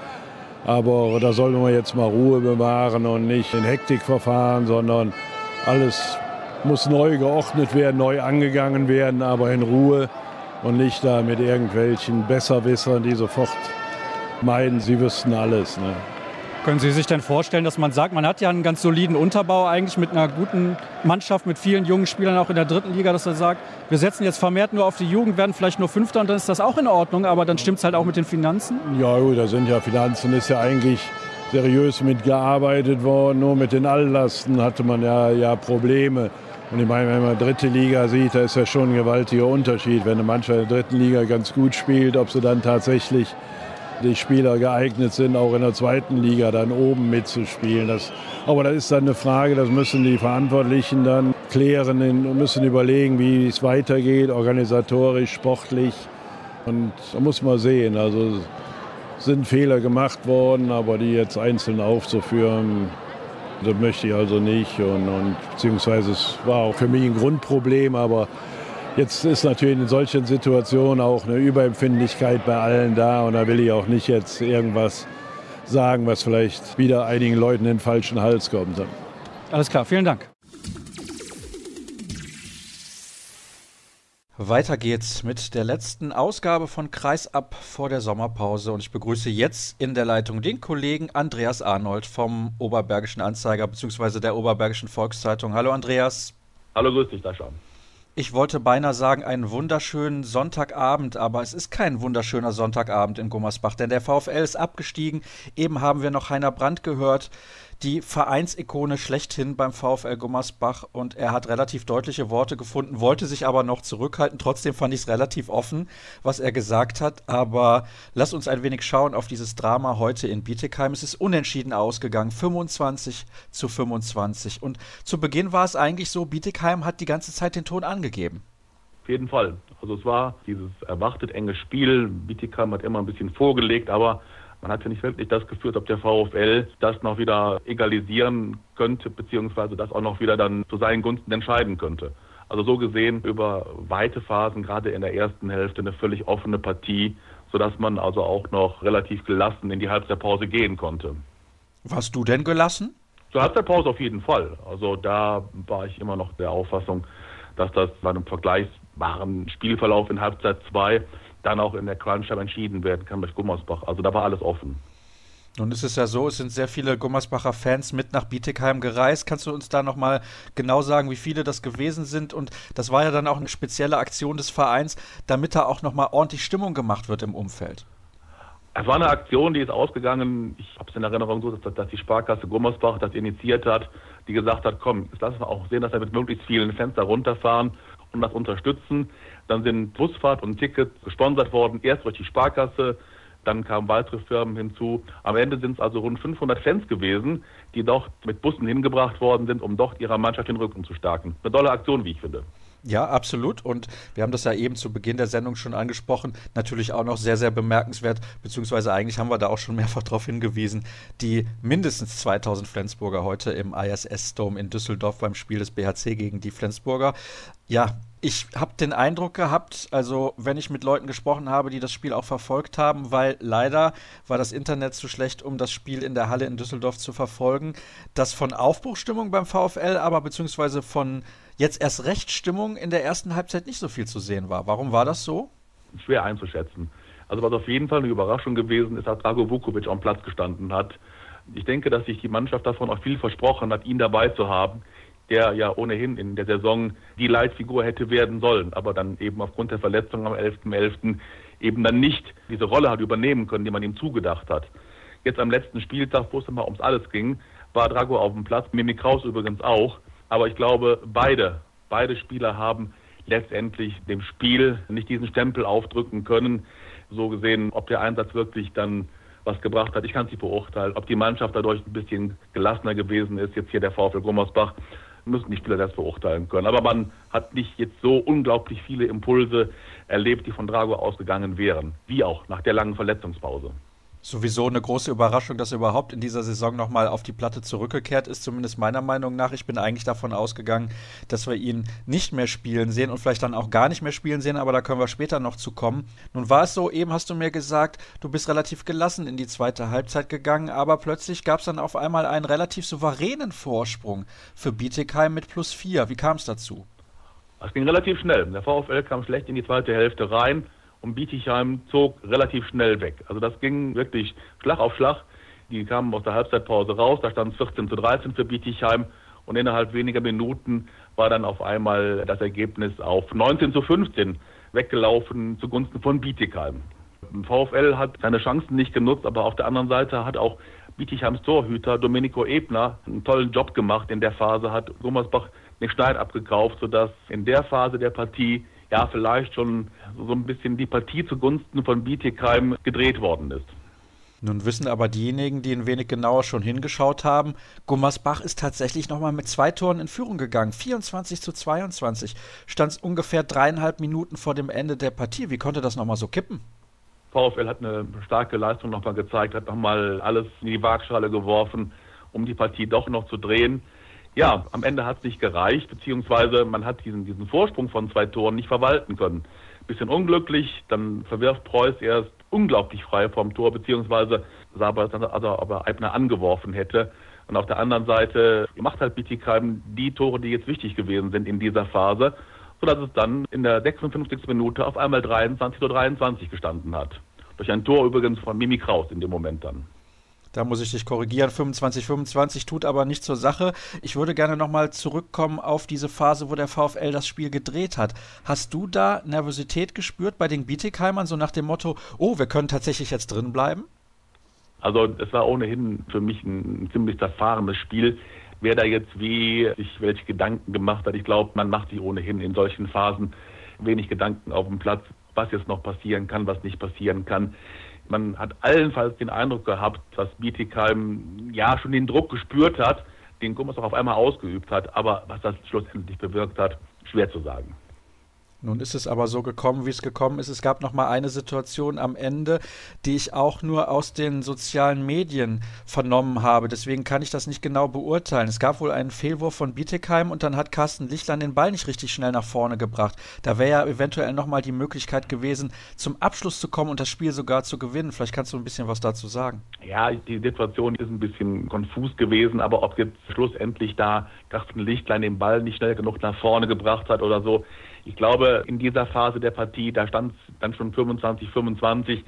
Aber da sollen wir jetzt mal Ruhe bewahren und nicht in Hektik verfahren, sondern alles muss neu geordnet werden, neu angegangen werden, aber in Ruhe und nicht da mit irgendwelchen Besserwissern, die sofort meinen, sie wüssten alles. Ne? Können Sie sich denn vorstellen, dass man sagt, man hat ja einen ganz soliden Unterbau eigentlich mit einer guten Mannschaft, mit vielen jungen Spielern auch in der dritten Liga, dass er sagt, wir setzen jetzt vermehrt nur auf die Jugend, werden vielleicht nur Fünfter und dann ist das auch in Ordnung, aber dann stimmt es halt auch mit den Finanzen? Ja gut, da sind ja Finanzen, ist ja eigentlich seriös mitgearbeitet worden, nur mit den Alllasten hatte man ja, ja Probleme. Und ich meine, wenn man dritte Liga sieht, da ist ja schon ein gewaltiger Unterschied. Wenn eine Mannschaft in der dritten Liga ganz gut spielt, ob sie dann tatsächlich die Spieler geeignet sind, auch in der zweiten Liga dann oben mitzuspielen. Das, aber das ist dann eine Frage, das müssen die Verantwortlichen dann klären und müssen überlegen, wie es weitergeht, organisatorisch, sportlich. Und da muss man sehen. Also sind Fehler gemacht worden, aber die jetzt einzeln aufzuführen, das möchte ich also nicht. Und, und beziehungsweise es war auch für mich ein Grundproblem, aber Jetzt ist natürlich in solchen Situationen auch eine Überempfindlichkeit bei allen da und da will ich auch nicht jetzt irgendwas sagen, was vielleicht wieder einigen Leuten in den falschen Hals kommt. Alles klar, vielen Dank. Weiter geht's mit der letzten Ausgabe von Kreisab vor der Sommerpause und ich begrüße jetzt in der Leitung den Kollegen Andreas Arnold vom Oberbergischen Anzeiger bzw. der Oberbergischen Volkszeitung. Hallo Andreas. Hallo, grüß dich, Sascha. Ich wollte beinahe sagen, einen wunderschönen Sonntagabend, aber es ist kein wunderschöner Sonntagabend in Gummersbach, denn der VfL ist abgestiegen. Eben haben wir noch Heiner Brandt gehört, die Vereinsikone schlechthin beim VfL Gummersbach und er hat relativ deutliche Worte gefunden, wollte sich aber noch zurückhalten. Trotzdem fand ich es relativ offen, was er gesagt hat. Aber lass uns ein wenig schauen auf dieses Drama heute in Bietigheim. Es ist unentschieden ausgegangen, 25 zu 25. Und zu Beginn war es eigentlich so, Bietigheim hat die ganze Zeit den Ton angegeben. Auf jeden Fall. Also es war dieses erwartet enge Spiel. Bietigheim hat immer ein bisschen vorgelegt, aber man hatte nicht wirklich das Gefühl, ob der VfL das noch wieder egalisieren könnte, beziehungsweise das auch noch wieder dann zu seinen Gunsten entscheiden könnte. Also so gesehen über weite Phasen, gerade in der ersten Hälfte, eine völlig offene Partie, sodass man also auch noch relativ gelassen in die Halbzeitpause gehen konnte. Warst du denn gelassen? Zur Halbzeitpause auf jeden Fall. Also da war ich immer noch der Auffassung, dass das bei einem vergleichbaren Spielverlauf in Halbzeit 2 dann auch in der Crunch-Time entschieden werden kann durch Gummersbach. Also da war alles offen. Nun ist es ja so, es sind sehr viele Gummersbacher Fans mit nach Bietigheim gereist. Kannst du uns da nochmal genau sagen, wie viele das gewesen sind? Und das war ja dann auch eine spezielle Aktion des Vereins, damit da auch nochmal ordentlich Stimmung gemacht wird im Umfeld. Es war eine Aktion, die ist ausgegangen, ich habe es in Erinnerung so, dass, dass, die Sparkasse Gummersbach das initiiert hat, die gesagt hat, komm, jetzt lassen wir auch sehen, dass wir mit möglichst vielen Fans da runterfahren und das unterstützen. Dann sind Busfahrt und Tickets gesponsert worden, erst durch die Sparkasse, dann kamen weitere Firmen hinzu. Am Ende sind es also rund 500 Fans gewesen, die dort mit Bussen hingebracht worden sind, um dort ihrer Mannschaft den Rücken zu stärken. Eine tolle Aktion, wie ich finde. Ja, absolut. Und wir haben das ja eben zu Beginn der Sendung schon angesprochen. Natürlich auch noch sehr, sehr bemerkenswert, beziehungsweise eigentlich haben wir da auch schon mehrfach darauf hingewiesen, die mindestens 2000 Flensburger heute im ISS-Dome in Düsseldorf beim Spiel des BHC gegen die Flensburger. Ja, ich habe den Eindruck gehabt, also wenn ich mit Leuten gesprochen habe, die das Spiel auch verfolgt haben, weil leider war das Internet zu schlecht, um das Spiel in der Halle in Düsseldorf zu verfolgen, dass von Aufbruchstimmung beim VfL, aber beziehungsweise von jetzt erst Rechtsstimmung in der ersten Halbzeit nicht so viel zu sehen war. Warum war das so? Schwer einzuschätzen. Also was auf jeden Fall eine Überraschung gewesen ist, dass Drago Vukovic am Platz gestanden hat. Ich denke, dass sich die Mannschaft davon auch viel versprochen hat, ihn dabei zu haben, der ja ohnehin in der Saison die Leitfigur hätte werden sollen, aber dann eben aufgrund der Verletzung am 11.11. .11. eben dann nicht diese Rolle hat übernehmen können, die man ihm zugedacht hat. Jetzt am letzten Spieltag, wo es immer ums alles ging, war Drago auf dem Platz, Mimi Kraus übrigens auch. Aber ich glaube, beide, beide Spieler haben letztendlich dem Spiel nicht diesen Stempel aufdrücken können. So gesehen, ob der Einsatz wirklich dann was gebracht hat, ich kann es nicht beurteilen. Ob die Mannschaft dadurch ein bisschen gelassener gewesen ist, jetzt hier der VfL Gummersbach, müssen die Spieler das beurteilen können. Aber man hat nicht jetzt so unglaublich viele Impulse erlebt, die von Drago ausgegangen wären, wie auch nach der langen Verletzungspause sowieso eine große Überraschung, dass er überhaupt in dieser Saison nochmal auf die Platte zurückgekehrt ist, zumindest meiner Meinung nach. Ich bin eigentlich davon ausgegangen, dass wir ihn nicht mehr spielen sehen und vielleicht dann auch gar nicht mehr spielen sehen, aber da können wir später noch zu kommen. Nun war es so, eben hast du mir gesagt, du bist relativ gelassen in die zweite Halbzeit gegangen, aber plötzlich gab es dann auf einmal einen relativ souveränen Vorsprung für Bietigheim mit plus vier. Wie kam es dazu? Es ging relativ schnell. Der VfL kam schlecht in die zweite Hälfte rein und Bietigheim zog relativ schnell weg. Also das ging wirklich Schlag auf Schlag. Die kamen aus der Halbzeitpause raus, da stand es 14 zu 13 für Bietigheim und innerhalb weniger Minuten war dann auf einmal das Ergebnis auf 19 zu 15 weggelaufen zugunsten von Bietigheim. VfL hat seine Chancen nicht genutzt, aber auf der anderen Seite hat auch Bietigheims Torhüter Domenico Ebner einen tollen Job gemacht in der Phase, hat Gummersbach den Schneid abgekauft, sodass in der Phase der Partie ja vielleicht schon so ein bisschen die Partie zugunsten von Bietigheim gedreht worden ist. Nun wissen aber diejenigen, die ein wenig genauer schon hingeschaut haben, Gummersbach ist tatsächlich nochmal mit zwei Toren in Führung gegangen. 24 zu 22 stand es ungefähr dreieinhalb Minuten vor dem Ende der Partie. Wie konnte das nochmal so kippen? VfL hat eine starke Leistung nochmal gezeigt, hat nochmal alles in die Waagschale geworfen, um die Partie doch noch zu drehen. Ja, am Ende hat es nicht gereicht, beziehungsweise man hat diesen, diesen Vorsprung von zwei Toren nicht verwalten können. Bisschen unglücklich, dann verwirft Preuß erst unglaublich frei vom Tor, beziehungsweise sah aber, also, aber Eibner angeworfen hätte. Und auf der anderen Seite macht halt Bietigheim die Tore, die jetzt wichtig gewesen sind in dieser Phase, sodass es dann in der 56. Minute auf einmal 23 zu 23 gestanden hat. Durch ein Tor übrigens von Mimi Kraus in dem Moment dann. Da muss ich dich korrigieren. 25, 25 tut aber nicht zur Sache. Ich würde gerne nochmal zurückkommen auf diese Phase, wo der VfL das Spiel gedreht hat. Hast du da Nervosität gespürt bei den Bietigheimern, so nach dem Motto, oh, wir können tatsächlich jetzt drin bleiben? Also es war ohnehin für mich ein ziemlich zerfahrenes Spiel. Wer da jetzt wie sich welche Gedanken gemacht hat, ich glaube, man macht sich ohnehin in solchen Phasen wenig Gedanken auf dem Platz, was jetzt noch passieren kann, was nicht passieren kann. Man hat allenfalls den Eindruck gehabt, dass Bietigheim ja schon den Druck gespürt hat, den Gummers auch auf einmal ausgeübt hat. Aber was das schlussendlich bewirkt hat, schwer zu sagen. Nun ist es aber so gekommen, wie es gekommen ist. Es gab noch mal eine Situation am Ende, die ich auch nur aus den sozialen Medien vernommen habe. Deswegen kann ich das nicht genau beurteilen. Es gab wohl einen Fehlwurf von Bietigheim und dann hat Carsten Lichtlein den Ball nicht richtig schnell nach vorne gebracht. Da wäre ja eventuell noch mal die Möglichkeit gewesen, zum Abschluss zu kommen und das Spiel sogar zu gewinnen. Vielleicht kannst du ein bisschen was dazu sagen. Ja, die Situation ist ein bisschen konfus gewesen, aber ob jetzt schlussendlich da Carsten Lichtlein den Ball nicht schnell genug nach vorne gebracht hat oder so, ich glaube, in dieser Phase der Partie, da stand es dann schon 25, 25.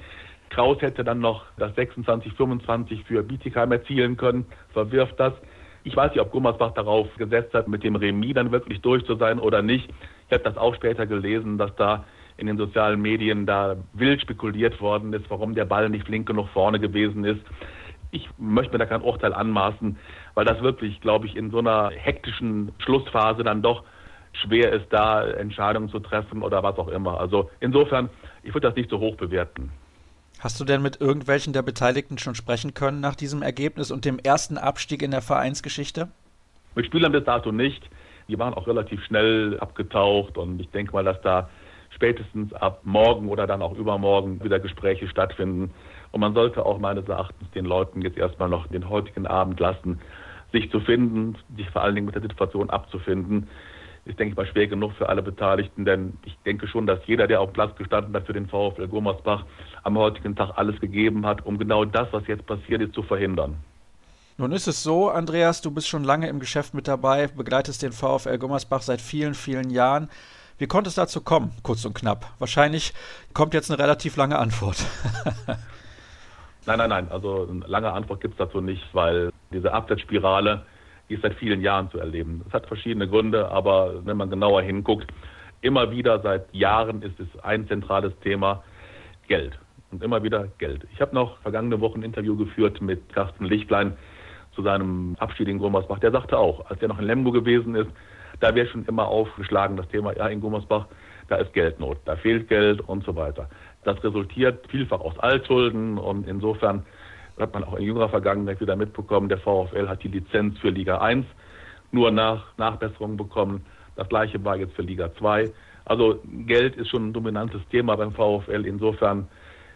Kraus hätte dann noch das 26, 25 für Bietigheim erzielen können, verwirft das. Ich weiß nicht, ob Gummersbach darauf gesetzt hat, mit dem Remis dann wirklich durch zu sein oder nicht. Ich habe das auch später gelesen, dass da in den sozialen Medien da wild spekuliert worden ist, warum der Ball nicht flink genug vorne gewesen ist. Ich möchte mir da kein Urteil anmaßen, weil das wirklich, glaube ich, in so einer hektischen Schlussphase dann doch schwer ist, da Entscheidungen zu treffen oder was auch immer. Also insofern, ich würde das nicht so hoch bewerten. Hast du denn mit irgendwelchen der Beteiligten schon sprechen können nach diesem Ergebnis und dem ersten Abstieg in der Vereinsgeschichte? Mit Spielern bis dato nicht. Die waren auch relativ schnell abgetaucht und ich denke mal, dass da spätestens ab morgen oder dann auch übermorgen wieder Gespräche stattfinden. Und man sollte auch meines Erachtens den Leuten jetzt erstmal noch den heutigen Abend lassen, sich zu finden, sich vor allen Dingen mit der Situation abzufinden ist, denke ich mal, schwer genug für alle Beteiligten, denn ich denke schon, dass jeder, der auf Platz gestanden hat für den VfL Gummersbach, am heutigen Tag alles gegeben hat, um genau das, was jetzt passiert ist, zu verhindern. Nun ist es so, Andreas, du bist schon lange im Geschäft mit dabei, begleitest den VfL Gummersbach seit vielen, vielen Jahren. Wie konnte es dazu kommen, kurz und knapp? Wahrscheinlich kommt jetzt eine relativ lange Antwort. nein, nein, nein. Also eine lange Antwort gibt es dazu nicht, weil diese Abwärtsspirale, die ist seit vielen Jahren zu erleben. Das hat verschiedene Gründe, aber wenn man genauer hinguckt, immer wieder seit Jahren ist es ein zentrales Thema Geld. Und immer wieder Geld. Ich habe noch vergangene Woche ein Interview geführt mit Carsten Lichtlein zu seinem Abschied in Gummersbach. Der sagte auch, als er noch in Lemgo gewesen ist, da wäre schon immer aufgeschlagen das Thema, ja, in Gummersbach, da ist Geldnot, da fehlt Geld und so weiter. Das resultiert vielfach aus Altschulden und insofern hat man auch in jüngerer Vergangenheit wieder mitbekommen, der VfL hat die Lizenz für Liga 1 nur nach Nachbesserungen bekommen. Das gleiche war jetzt für Liga 2. Also Geld ist schon ein dominantes Thema beim VfL. Insofern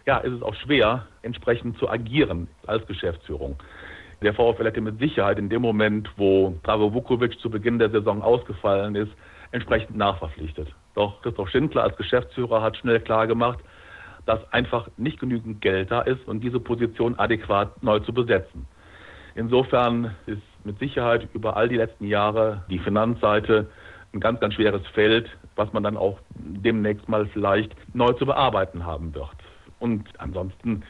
ja, ist es auch schwer, entsprechend zu agieren als Geschäftsführung. Der VfL hätte mit Sicherheit in dem Moment, wo Drago Vukovic zu Beginn der Saison ausgefallen ist, entsprechend nachverpflichtet. Doch Christoph Schindler als Geschäftsführer hat schnell klargemacht, dass einfach nicht genügend Geld da ist und diese Position adäquat neu zu besetzen. Insofern ist mit Sicherheit über all die letzten Jahre die Finanzseite ein ganz, ganz schweres Feld, was man dann auch demnächst mal vielleicht neu zu bearbeiten haben wird. Und ansonsten,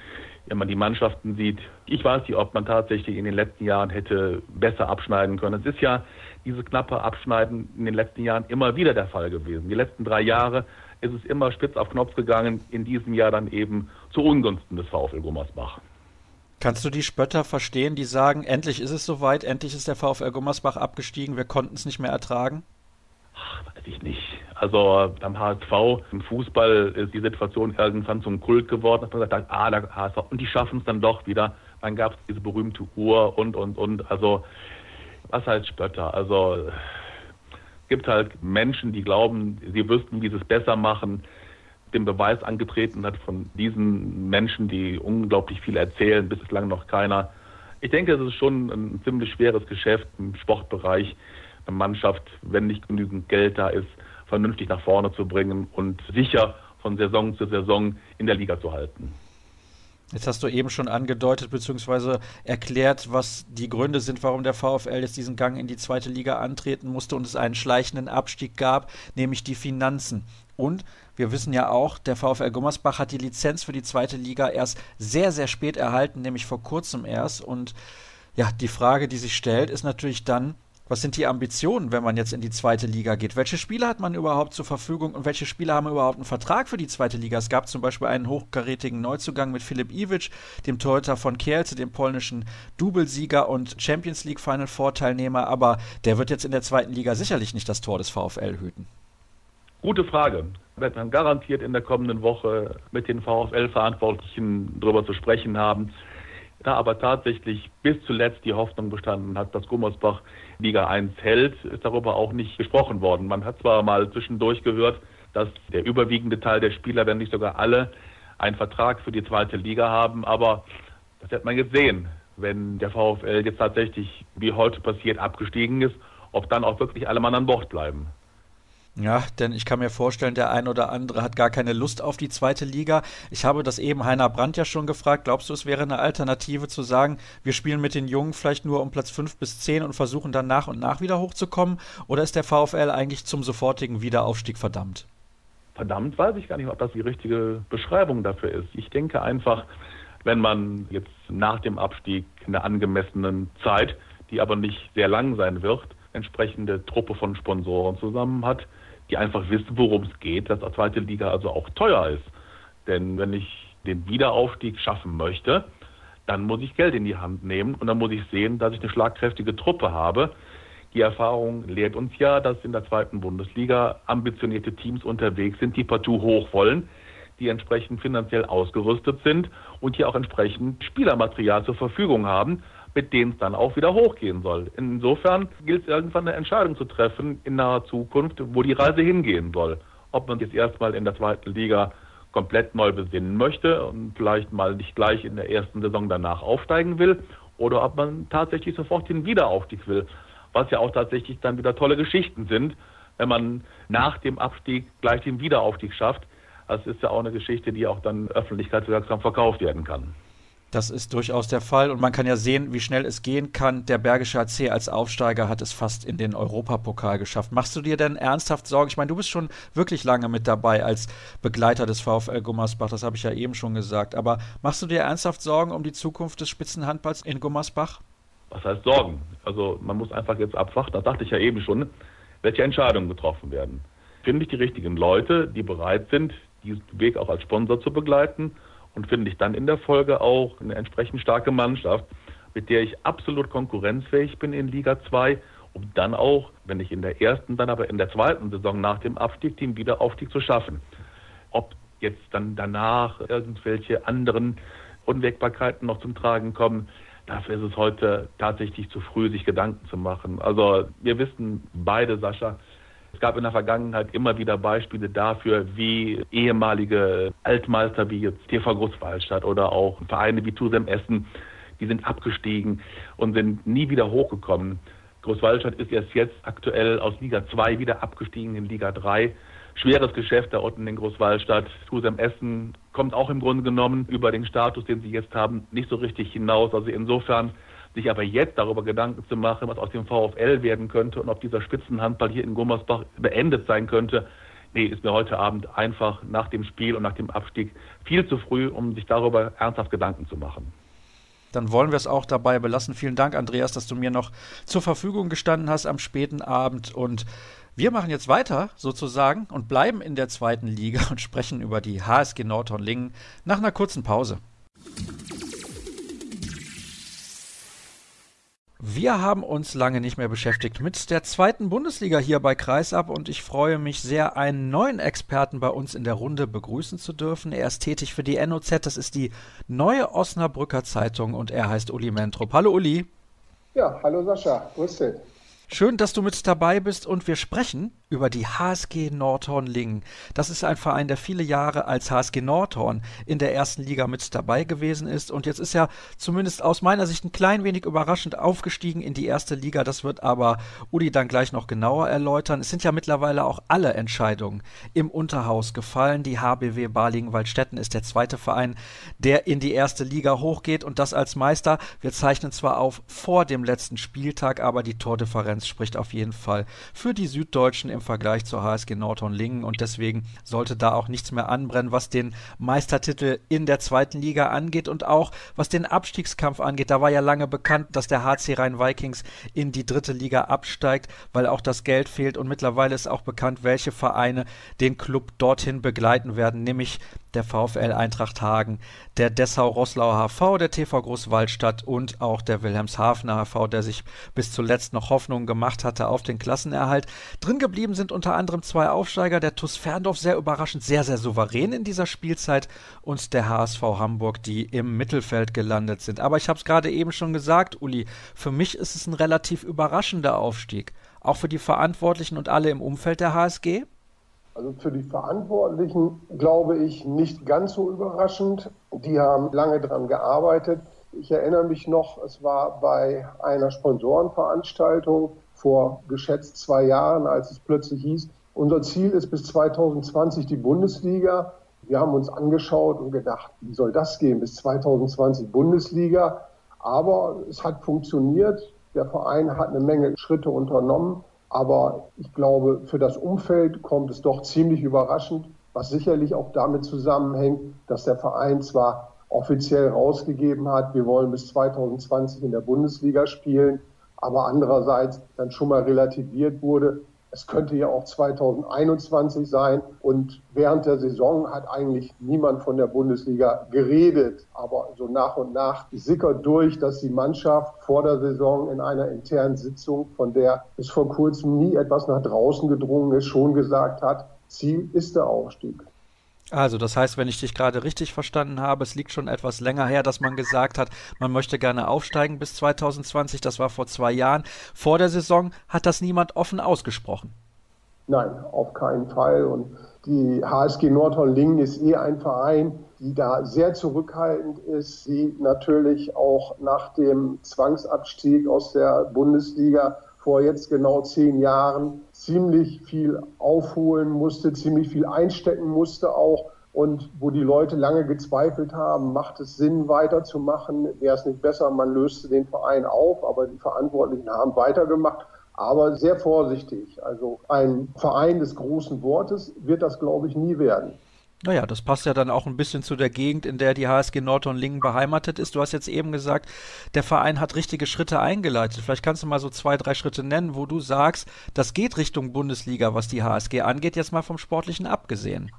wenn man die Mannschaften sieht, ich weiß nicht, ob man tatsächlich in den letzten Jahren hätte besser abschneiden können. Es ist ja dieses knappe Abschneiden in den letzten Jahren immer wieder der Fall gewesen. Die letzten drei Jahre ist es immer spitz auf Knopf gegangen, in diesem Jahr dann eben zu Ungunsten des VfL Gummersbach. Kannst du die Spötter verstehen, die sagen, endlich ist es soweit, endlich ist der VfL Gummersbach abgestiegen, wir konnten es nicht mehr ertragen? Ach, weiß ich nicht. Also beim HSV im Fußball ist die Situation irgendwann zum Kult geworden, dass man gesagt hat, ah, der HSV, und die schaffen es dann doch wieder. Dann gab es diese berühmte Uhr und, und, und. Also was heißt Spötter? Also gibt halt Menschen, die glauben, sie wüssten, wie sie es besser machen den Beweis angetreten hat von diesen Menschen, die unglaublich viel erzählen, bislang noch keiner. Ich denke, es ist schon ein ziemlich schweres Geschäft im Sportbereich, eine Mannschaft, wenn nicht genügend Geld da ist, vernünftig nach vorne zu bringen und sicher von Saison zu Saison in der Liga zu halten. Jetzt hast du eben schon angedeutet bzw. erklärt, was die Gründe sind, warum der VfL jetzt diesen Gang in die zweite Liga antreten musste und es einen schleichenden Abstieg gab, nämlich die Finanzen. Und wir wissen ja auch, der VfL Gummersbach hat die Lizenz für die zweite Liga erst sehr, sehr spät erhalten, nämlich vor kurzem erst. Und ja, die Frage, die sich stellt, ist natürlich dann, was sind die Ambitionen, wenn man jetzt in die zweite Liga geht? Welche Spieler hat man überhaupt zur Verfügung und welche Spieler haben überhaupt einen Vertrag für die zweite Liga? Es gab zum Beispiel einen hochkarätigen Neuzugang mit Filip Iwicz, dem Torhüter von Kielce, dem polnischen Doublesieger und Champions League Final Four Teilnehmer, aber der wird jetzt in der zweiten Liga sicherlich nicht das Tor des VfL hüten. Gute Frage. Wird man garantiert in der kommenden Woche mit den VfL-Verantwortlichen darüber zu sprechen haben. Da aber tatsächlich bis zuletzt die Hoffnung bestanden hat, dass Gummersbach Liga 1 hält, ist darüber auch nicht gesprochen worden. Man hat zwar mal zwischendurch gehört, dass der überwiegende Teil der Spieler, wenn nicht sogar alle, einen Vertrag für die zweite Liga haben, aber das hat man jetzt sehen, wenn der VfL jetzt tatsächlich, wie heute passiert, abgestiegen ist, ob dann auch wirklich alle Mann an Bord bleiben. Ja, denn ich kann mir vorstellen, der ein oder andere hat gar keine Lust auf die zweite Liga. Ich habe das eben Heiner Brandt ja schon gefragt. Glaubst du, es wäre eine Alternative zu sagen, wir spielen mit den Jungen vielleicht nur um Platz 5 bis 10 und versuchen dann nach und nach wieder hochzukommen? Oder ist der VfL eigentlich zum sofortigen Wiederaufstieg verdammt? Verdammt weiß ich gar nicht, ob das die richtige Beschreibung dafür ist. Ich denke einfach, wenn man jetzt nach dem Abstieg in der angemessenen Zeit, die aber nicht sehr lang sein wird, entsprechende Truppe von Sponsoren zusammen hat, die einfach wissen, worum es geht, dass die zweite Liga also auch teuer ist. Denn wenn ich den Wiederaufstieg schaffen möchte, dann muss ich Geld in die Hand nehmen und dann muss ich sehen, dass ich eine schlagkräftige Truppe habe. Die Erfahrung lehrt uns ja, dass in der zweiten Bundesliga ambitionierte Teams unterwegs sind, die partout hoch wollen, die entsprechend finanziell ausgerüstet sind und hier auch entsprechend Spielermaterial zur Verfügung haben, mit denen es dann auch wieder hochgehen soll. Insofern gilt es irgendwann eine Entscheidung zu treffen in naher Zukunft, wo die Reise hingehen soll. Ob man jetzt erstmal in der zweiten Liga komplett neu besinnen möchte und vielleicht mal nicht gleich in der ersten Saison danach aufsteigen will oder ob man tatsächlich sofort den Wiederaufstieg will, was ja auch tatsächlich dann wieder tolle Geschichten sind, wenn man nach dem Abstieg gleich den Wiederaufstieg schafft. Das ist ja auch eine Geschichte, die auch dann öffentlichkeitswirksam verkauft werden kann. Das ist durchaus der Fall und man kann ja sehen, wie schnell es gehen kann. Der Bergische AC als Aufsteiger hat es fast in den Europapokal geschafft. Machst du dir denn ernsthaft Sorgen? Ich meine, du bist schon wirklich lange mit dabei als Begleiter des VfL Gummersbach, das habe ich ja eben schon gesagt. Aber machst du dir ernsthaft Sorgen um die Zukunft des Spitzenhandballs in Gummersbach? Was heißt Sorgen? Also man muss einfach jetzt abwarten, das dachte ich ja eben schon, welche Entscheidungen getroffen werden. Finde ich die richtigen Leute, die bereit sind, diesen Weg auch als Sponsor zu begleiten und finde ich dann in der Folge auch eine entsprechend starke Mannschaft, mit der ich absolut konkurrenzfähig bin in Liga 2, um dann auch, wenn ich in der ersten, dann aber in der zweiten Saison nach dem Abstieg den Wiederaufstieg zu schaffen. Ob jetzt dann danach irgendwelche anderen Unwägbarkeiten noch zum Tragen kommen, dafür ist es heute tatsächlich zu früh, sich Gedanken zu machen. Also wir wissen beide, Sascha, es gab in der Vergangenheit immer wieder Beispiele dafür, wie ehemalige Altmeister wie jetzt TV Großwaldstadt oder auch Vereine wie Tusem Essen, die sind abgestiegen und sind nie wieder hochgekommen. Großwaldstadt ist erst jetzt aktuell aus Liga 2 wieder abgestiegen in Liga 3. Schweres Geschäft da unten in Großwaldstadt. Tusem Essen kommt auch im Grunde genommen über den Status, den sie jetzt haben, nicht so richtig hinaus. Also insofern sich aber jetzt darüber Gedanken zu machen, was aus dem VfL werden könnte und ob dieser Spitzenhandball hier in Gummersbach beendet sein könnte, nee, ist mir heute Abend einfach nach dem Spiel und nach dem Abstieg viel zu früh, um sich darüber ernsthaft Gedanken zu machen dann wollen wir es auch dabei belassen. Vielen Dank, Andreas, dass du mir noch zur Verfügung gestanden hast am späten Abend. Und wir machen jetzt weiter sozusagen und bleiben in der zweiten Liga und sprechen über die HSG Nordhorn-Lingen nach einer kurzen Pause. Wir haben uns lange nicht mehr beschäftigt mit der zweiten Bundesliga hier bei Kreisab und ich freue mich sehr, einen neuen Experten bei uns in der Runde begrüßen zu dürfen. Er ist tätig für die NOZ, das ist die neue Osnabrücker Zeitung und er heißt Uli Mentrop. Hallo Uli. Ja, hallo Sascha, grüß dich. Schön, dass du mit dabei bist und wir sprechen über die HSG Nordhorn-Lingen. Das ist ein Verein, der viele Jahre als HSG Nordhorn in der ersten Liga mit dabei gewesen ist und jetzt ist er zumindest aus meiner Sicht ein klein wenig überraschend aufgestiegen in die erste Liga. Das wird aber Uli dann gleich noch genauer erläutern. Es sind ja mittlerweile auch alle Entscheidungen im Unterhaus gefallen. Die HBW Balingen-Waldstätten ist der zweite Verein, der in die erste Liga hochgeht und das als Meister. Wir zeichnen zwar auf vor dem letzten Spieltag, aber die Tordifferenz spricht auf jeden Fall für die Süddeutschen im Vergleich zur HSG Nordhorn-Lingen und deswegen sollte da auch nichts mehr anbrennen, was den Meistertitel in der zweiten Liga angeht und auch was den Abstiegskampf angeht. Da war ja lange bekannt, dass der HC Rhein-Vikings in die dritte Liga absteigt, weil auch das Geld fehlt und mittlerweile ist auch bekannt, welche Vereine den Club dorthin begleiten werden, nämlich der VfL Eintracht Hagen, der Dessau-Roßlauer HV, der TV Großwaldstadt und auch der Wilhelmshavener HV, der sich bis zuletzt noch Hoffnungen gemacht hatte auf den Klassenerhalt. Drin geblieben sind unter anderem zwei Aufsteiger, der TuS Ferndorf sehr überraschend, sehr, sehr souverän in dieser Spielzeit und der HSV Hamburg, die im Mittelfeld gelandet sind. Aber ich habe es gerade eben schon gesagt, Uli, für mich ist es ein relativ überraschender Aufstieg. Auch für die Verantwortlichen und alle im Umfeld der HSG? Also für die Verantwortlichen glaube ich nicht ganz so überraschend. Die haben lange daran gearbeitet. Ich erinnere mich noch, es war bei einer Sponsorenveranstaltung vor geschätzt zwei Jahren, als es plötzlich hieß, unser Ziel ist bis 2020 die Bundesliga. Wir haben uns angeschaut und gedacht, wie soll das gehen bis 2020 Bundesliga? Aber es hat funktioniert. Der Verein hat eine Menge Schritte unternommen. Aber ich glaube, für das Umfeld kommt es doch ziemlich überraschend, was sicherlich auch damit zusammenhängt, dass der Verein zwar offiziell rausgegeben hat, wir wollen bis 2020 in der Bundesliga spielen, aber andererseits dann schon mal relativiert wurde, es könnte ja auch 2021 sein. Und während der Saison hat eigentlich niemand von der Bundesliga geredet. Aber so nach und nach sickert durch, dass die Mannschaft vor der Saison in einer internen Sitzung, von der bis vor kurzem nie etwas nach draußen gedrungen ist, schon gesagt hat, Ziel ist der Aufstieg. Also, das heißt, wenn ich dich gerade richtig verstanden habe, es liegt schon etwas länger her, dass man gesagt hat, man möchte gerne aufsteigen bis 2020. Das war vor zwei Jahren. Vor der Saison hat das niemand offen ausgesprochen. Nein, auf keinen Fall. Und die HSG Nordhorn-Lingen ist eh ein Verein, die da sehr zurückhaltend ist, die natürlich auch nach dem Zwangsabstieg aus der Bundesliga vor jetzt genau zehn Jahren ziemlich viel aufholen musste, ziemlich viel einstecken musste auch. Und wo die Leute lange gezweifelt haben, macht es Sinn, weiterzumachen? Wäre es nicht besser, man löste den Verein auf, aber die Verantwortlichen haben weitergemacht aber sehr vorsichtig. Also ein Verein des großen Wortes wird das, glaube ich, nie werden. Naja, das passt ja dann auch ein bisschen zu der Gegend, in der die HSG Nordhorn-Lingen beheimatet ist. Du hast jetzt eben gesagt, der Verein hat richtige Schritte eingeleitet. Vielleicht kannst du mal so zwei, drei Schritte nennen, wo du sagst, das geht Richtung Bundesliga, was die HSG angeht, jetzt mal vom Sportlichen abgesehen.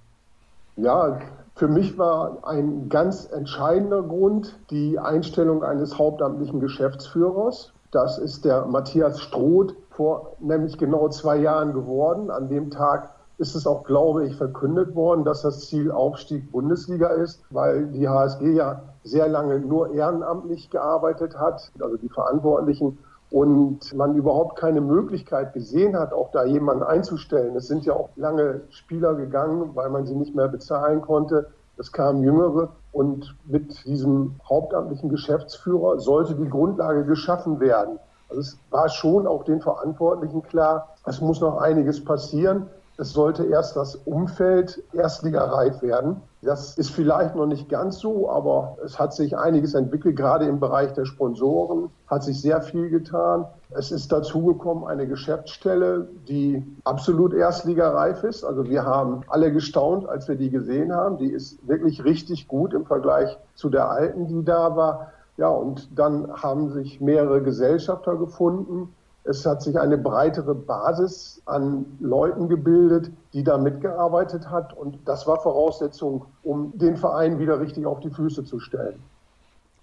Ja, für mich war ein ganz entscheidender Grund die Einstellung eines hauptamtlichen Geschäftsführers. Das ist der Matthias Stroth vor nämlich genau zwei Jahren geworden. An dem Tag ist es auch, glaube ich, verkündet worden, dass das Ziel Aufstieg Bundesliga ist, weil die HSG ja sehr lange nur ehrenamtlich gearbeitet hat, also die Verantwortlichen, und man überhaupt keine Möglichkeit gesehen hat, auch da jemanden einzustellen. Es sind ja auch lange Spieler gegangen, weil man sie nicht mehr bezahlen konnte. Es kamen Jüngere und mit diesem hauptamtlichen Geschäftsführer sollte die Grundlage geschaffen werden. Also es war schon auch den Verantwortlichen klar, es muss noch einiges passieren. Es sollte erst das Umfeld erstligareif werden. Das ist vielleicht noch nicht ganz so, aber es hat sich einiges entwickelt, gerade im Bereich der Sponsoren hat sich sehr viel getan. Es ist dazugekommen eine Geschäftsstelle, die absolut erstligareif ist. Also wir haben alle gestaunt, als wir die gesehen haben. Die ist wirklich richtig gut im Vergleich zu der alten, die da war. Ja, und dann haben sich mehrere Gesellschafter gefunden es hat sich eine breitere Basis an Leuten gebildet, die da mitgearbeitet hat. Und das war Voraussetzung, um den Verein wieder richtig auf die Füße zu stellen.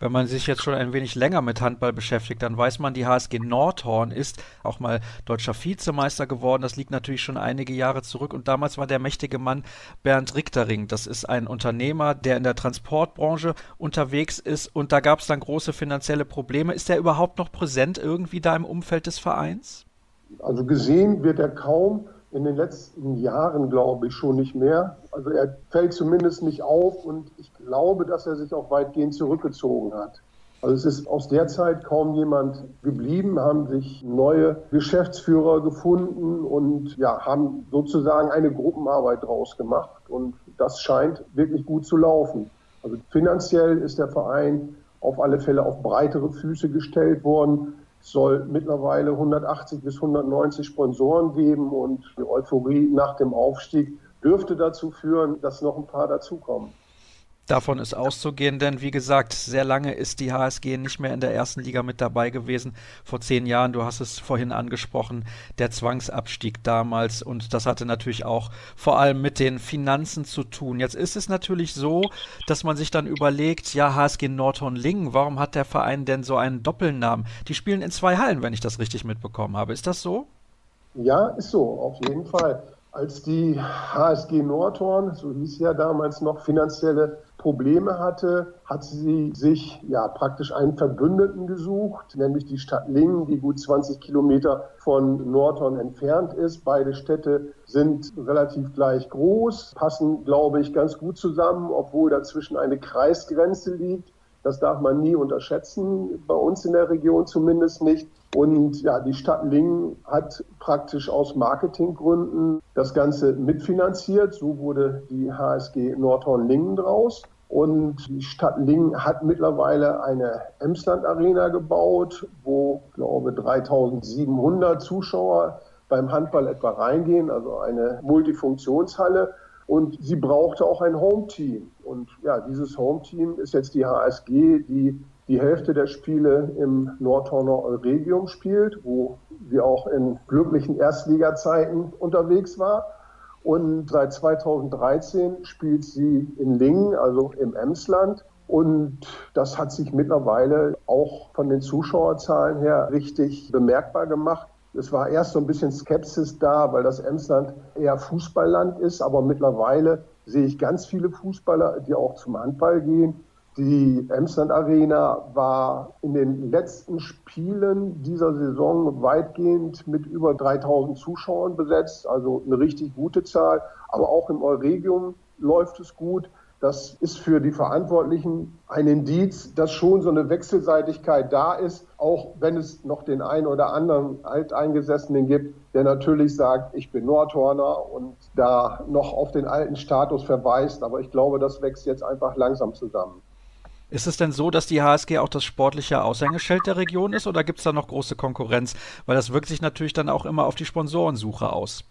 Wenn man sich jetzt schon ein wenig länger mit Handball beschäftigt, dann weiß man, die HSG Nordhorn ist auch mal deutscher Vizemeister geworden. Das liegt natürlich schon einige Jahre zurück. Und damals war der mächtige Mann Bernd Richtering. Das ist ein Unternehmer, der in der Transportbranche unterwegs ist. Und da gab es dann große finanzielle Probleme. Ist der überhaupt noch präsent irgendwie da im Umfeld des Vereins? Also gesehen wird er kaum in den letzten Jahren, glaube ich, schon nicht mehr. Also er fällt zumindest nicht auf und ich glaube, dass er sich auch weitgehend zurückgezogen hat. Also es ist aus der Zeit kaum jemand geblieben, haben sich neue Geschäftsführer gefunden und ja, haben sozusagen eine Gruppenarbeit draus gemacht. Und das scheint wirklich gut zu laufen. Also finanziell ist der Verein auf alle Fälle auf breitere Füße gestellt worden soll mittlerweile 180 bis 190 Sponsoren geben und die Euphorie nach dem Aufstieg dürfte dazu führen, dass noch ein paar dazukommen. Davon ist auszugehen, denn wie gesagt, sehr lange ist die HSG nicht mehr in der ersten Liga mit dabei gewesen. Vor zehn Jahren, du hast es vorhin angesprochen, der Zwangsabstieg damals und das hatte natürlich auch vor allem mit den Finanzen zu tun. Jetzt ist es natürlich so, dass man sich dann überlegt, ja, HSG Nordhorn-Lingen, warum hat der Verein denn so einen Doppelnamen? Die spielen in zwei Hallen, wenn ich das richtig mitbekommen habe. Ist das so? Ja, ist so, auf jeden Fall. Als die HSG Nordhorn, so hieß ja damals noch, finanzielle Probleme hatte, hat sie sich ja praktisch einen Verbündeten gesucht, nämlich die Stadt Lingen, die gut 20 Kilometer von Nordhorn entfernt ist. Beide Städte sind relativ gleich groß, passen, glaube ich, ganz gut zusammen, obwohl dazwischen eine Kreisgrenze liegt. Das darf man nie unterschätzen, bei uns in der Region zumindest nicht. Und ja, die Stadt Lingen hat praktisch aus Marketinggründen das Ganze mitfinanziert. So wurde die HSG Nordhorn-Lingen draus. Und die Stadt Lingen hat mittlerweile eine Emsland Arena gebaut, wo, glaube, 3700 Zuschauer beim Handball etwa reingehen, also eine Multifunktionshalle. Und sie brauchte auch ein Home-Team. Und ja, dieses Home-Team ist jetzt die HSG, die die Hälfte der Spiele im Nordhorner Euregium spielt, wo sie auch in glücklichen Erstliga-Zeiten unterwegs war. Und seit 2013 spielt sie in Lingen, also im Emsland. Und das hat sich mittlerweile auch von den Zuschauerzahlen her richtig bemerkbar gemacht. Es war erst so ein bisschen Skepsis da, weil das Emsland eher Fußballland ist, aber mittlerweile sehe ich ganz viele Fußballer, die auch zum Handball gehen. Die Emsland Arena war in den letzten Spielen dieser Saison weitgehend mit über 3000 Zuschauern besetzt, also eine richtig gute Zahl. Aber auch im Euregium läuft es gut. Das ist für die Verantwortlichen ein Indiz, dass schon so eine Wechselseitigkeit da ist, auch wenn es noch den einen oder anderen Alteingesessenen gibt, der natürlich sagt, ich bin Nordhorner und da noch auf den alten Status verweist. Aber ich glaube, das wächst jetzt einfach langsam zusammen. Ist es denn so, dass die HSG auch das sportliche Aushängeschild der Region ist oder gibt es da noch große Konkurrenz? Weil das wirkt sich natürlich dann auch immer auf die Sponsorensuche aus.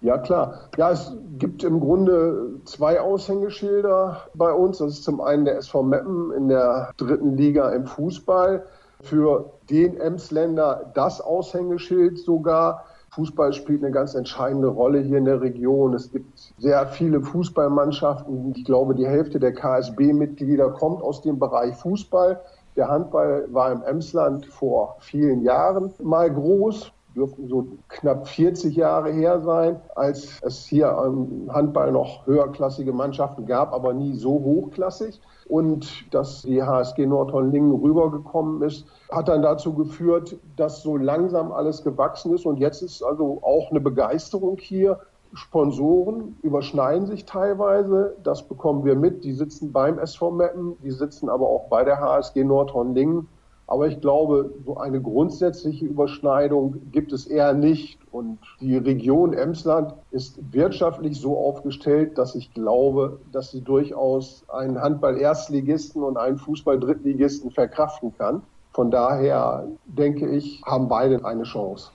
Ja, klar. Ja, es gibt im Grunde zwei Aushängeschilder bei uns. Das ist zum einen der SV Meppen in der dritten Liga im Fußball. Für den Emsländer das Aushängeschild sogar. Fußball spielt eine ganz entscheidende Rolle hier in der Region. Es gibt sehr viele Fußballmannschaften. Ich glaube, die Hälfte der KSB-Mitglieder kommt aus dem Bereich Fußball. Der Handball war im Emsland vor vielen Jahren mal groß, dürften so knapp 40 Jahre her sein, als es hier am Handball noch höherklassige Mannschaften gab, aber nie so hochklassig und dass die HSG Nordhorn-Lingen rübergekommen ist, hat dann dazu geführt, dass so langsam alles gewachsen ist und jetzt ist also auch eine Begeisterung hier. Sponsoren überschneiden sich teilweise, das bekommen wir mit. Die sitzen beim SV Meppen, die sitzen aber auch bei der HSG Nordhorn-Lingen. Aber ich glaube, so eine grundsätzliche Überschneidung gibt es eher nicht. Und die Region Emsland ist wirtschaftlich so aufgestellt, dass ich glaube, dass sie durchaus einen Handball-Erstligisten und einen Fußball-Drittligisten verkraften kann. Von daher denke ich, haben beide eine Chance.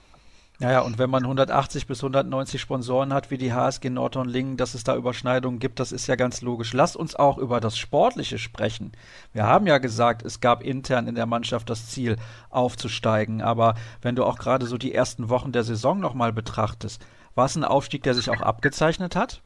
Naja, und wenn man 180 bis 190 Sponsoren hat wie die HSG Nordhorn-Lingen, dass es da Überschneidungen gibt, das ist ja ganz logisch. Lass uns auch über das Sportliche sprechen. Wir haben ja gesagt, es gab intern in der Mannschaft das Ziel, aufzusteigen. Aber wenn du auch gerade so die ersten Wochen der Saison nochmal betrachtest, war es ein Aufstieg, der sich auch abgezeichnet hat?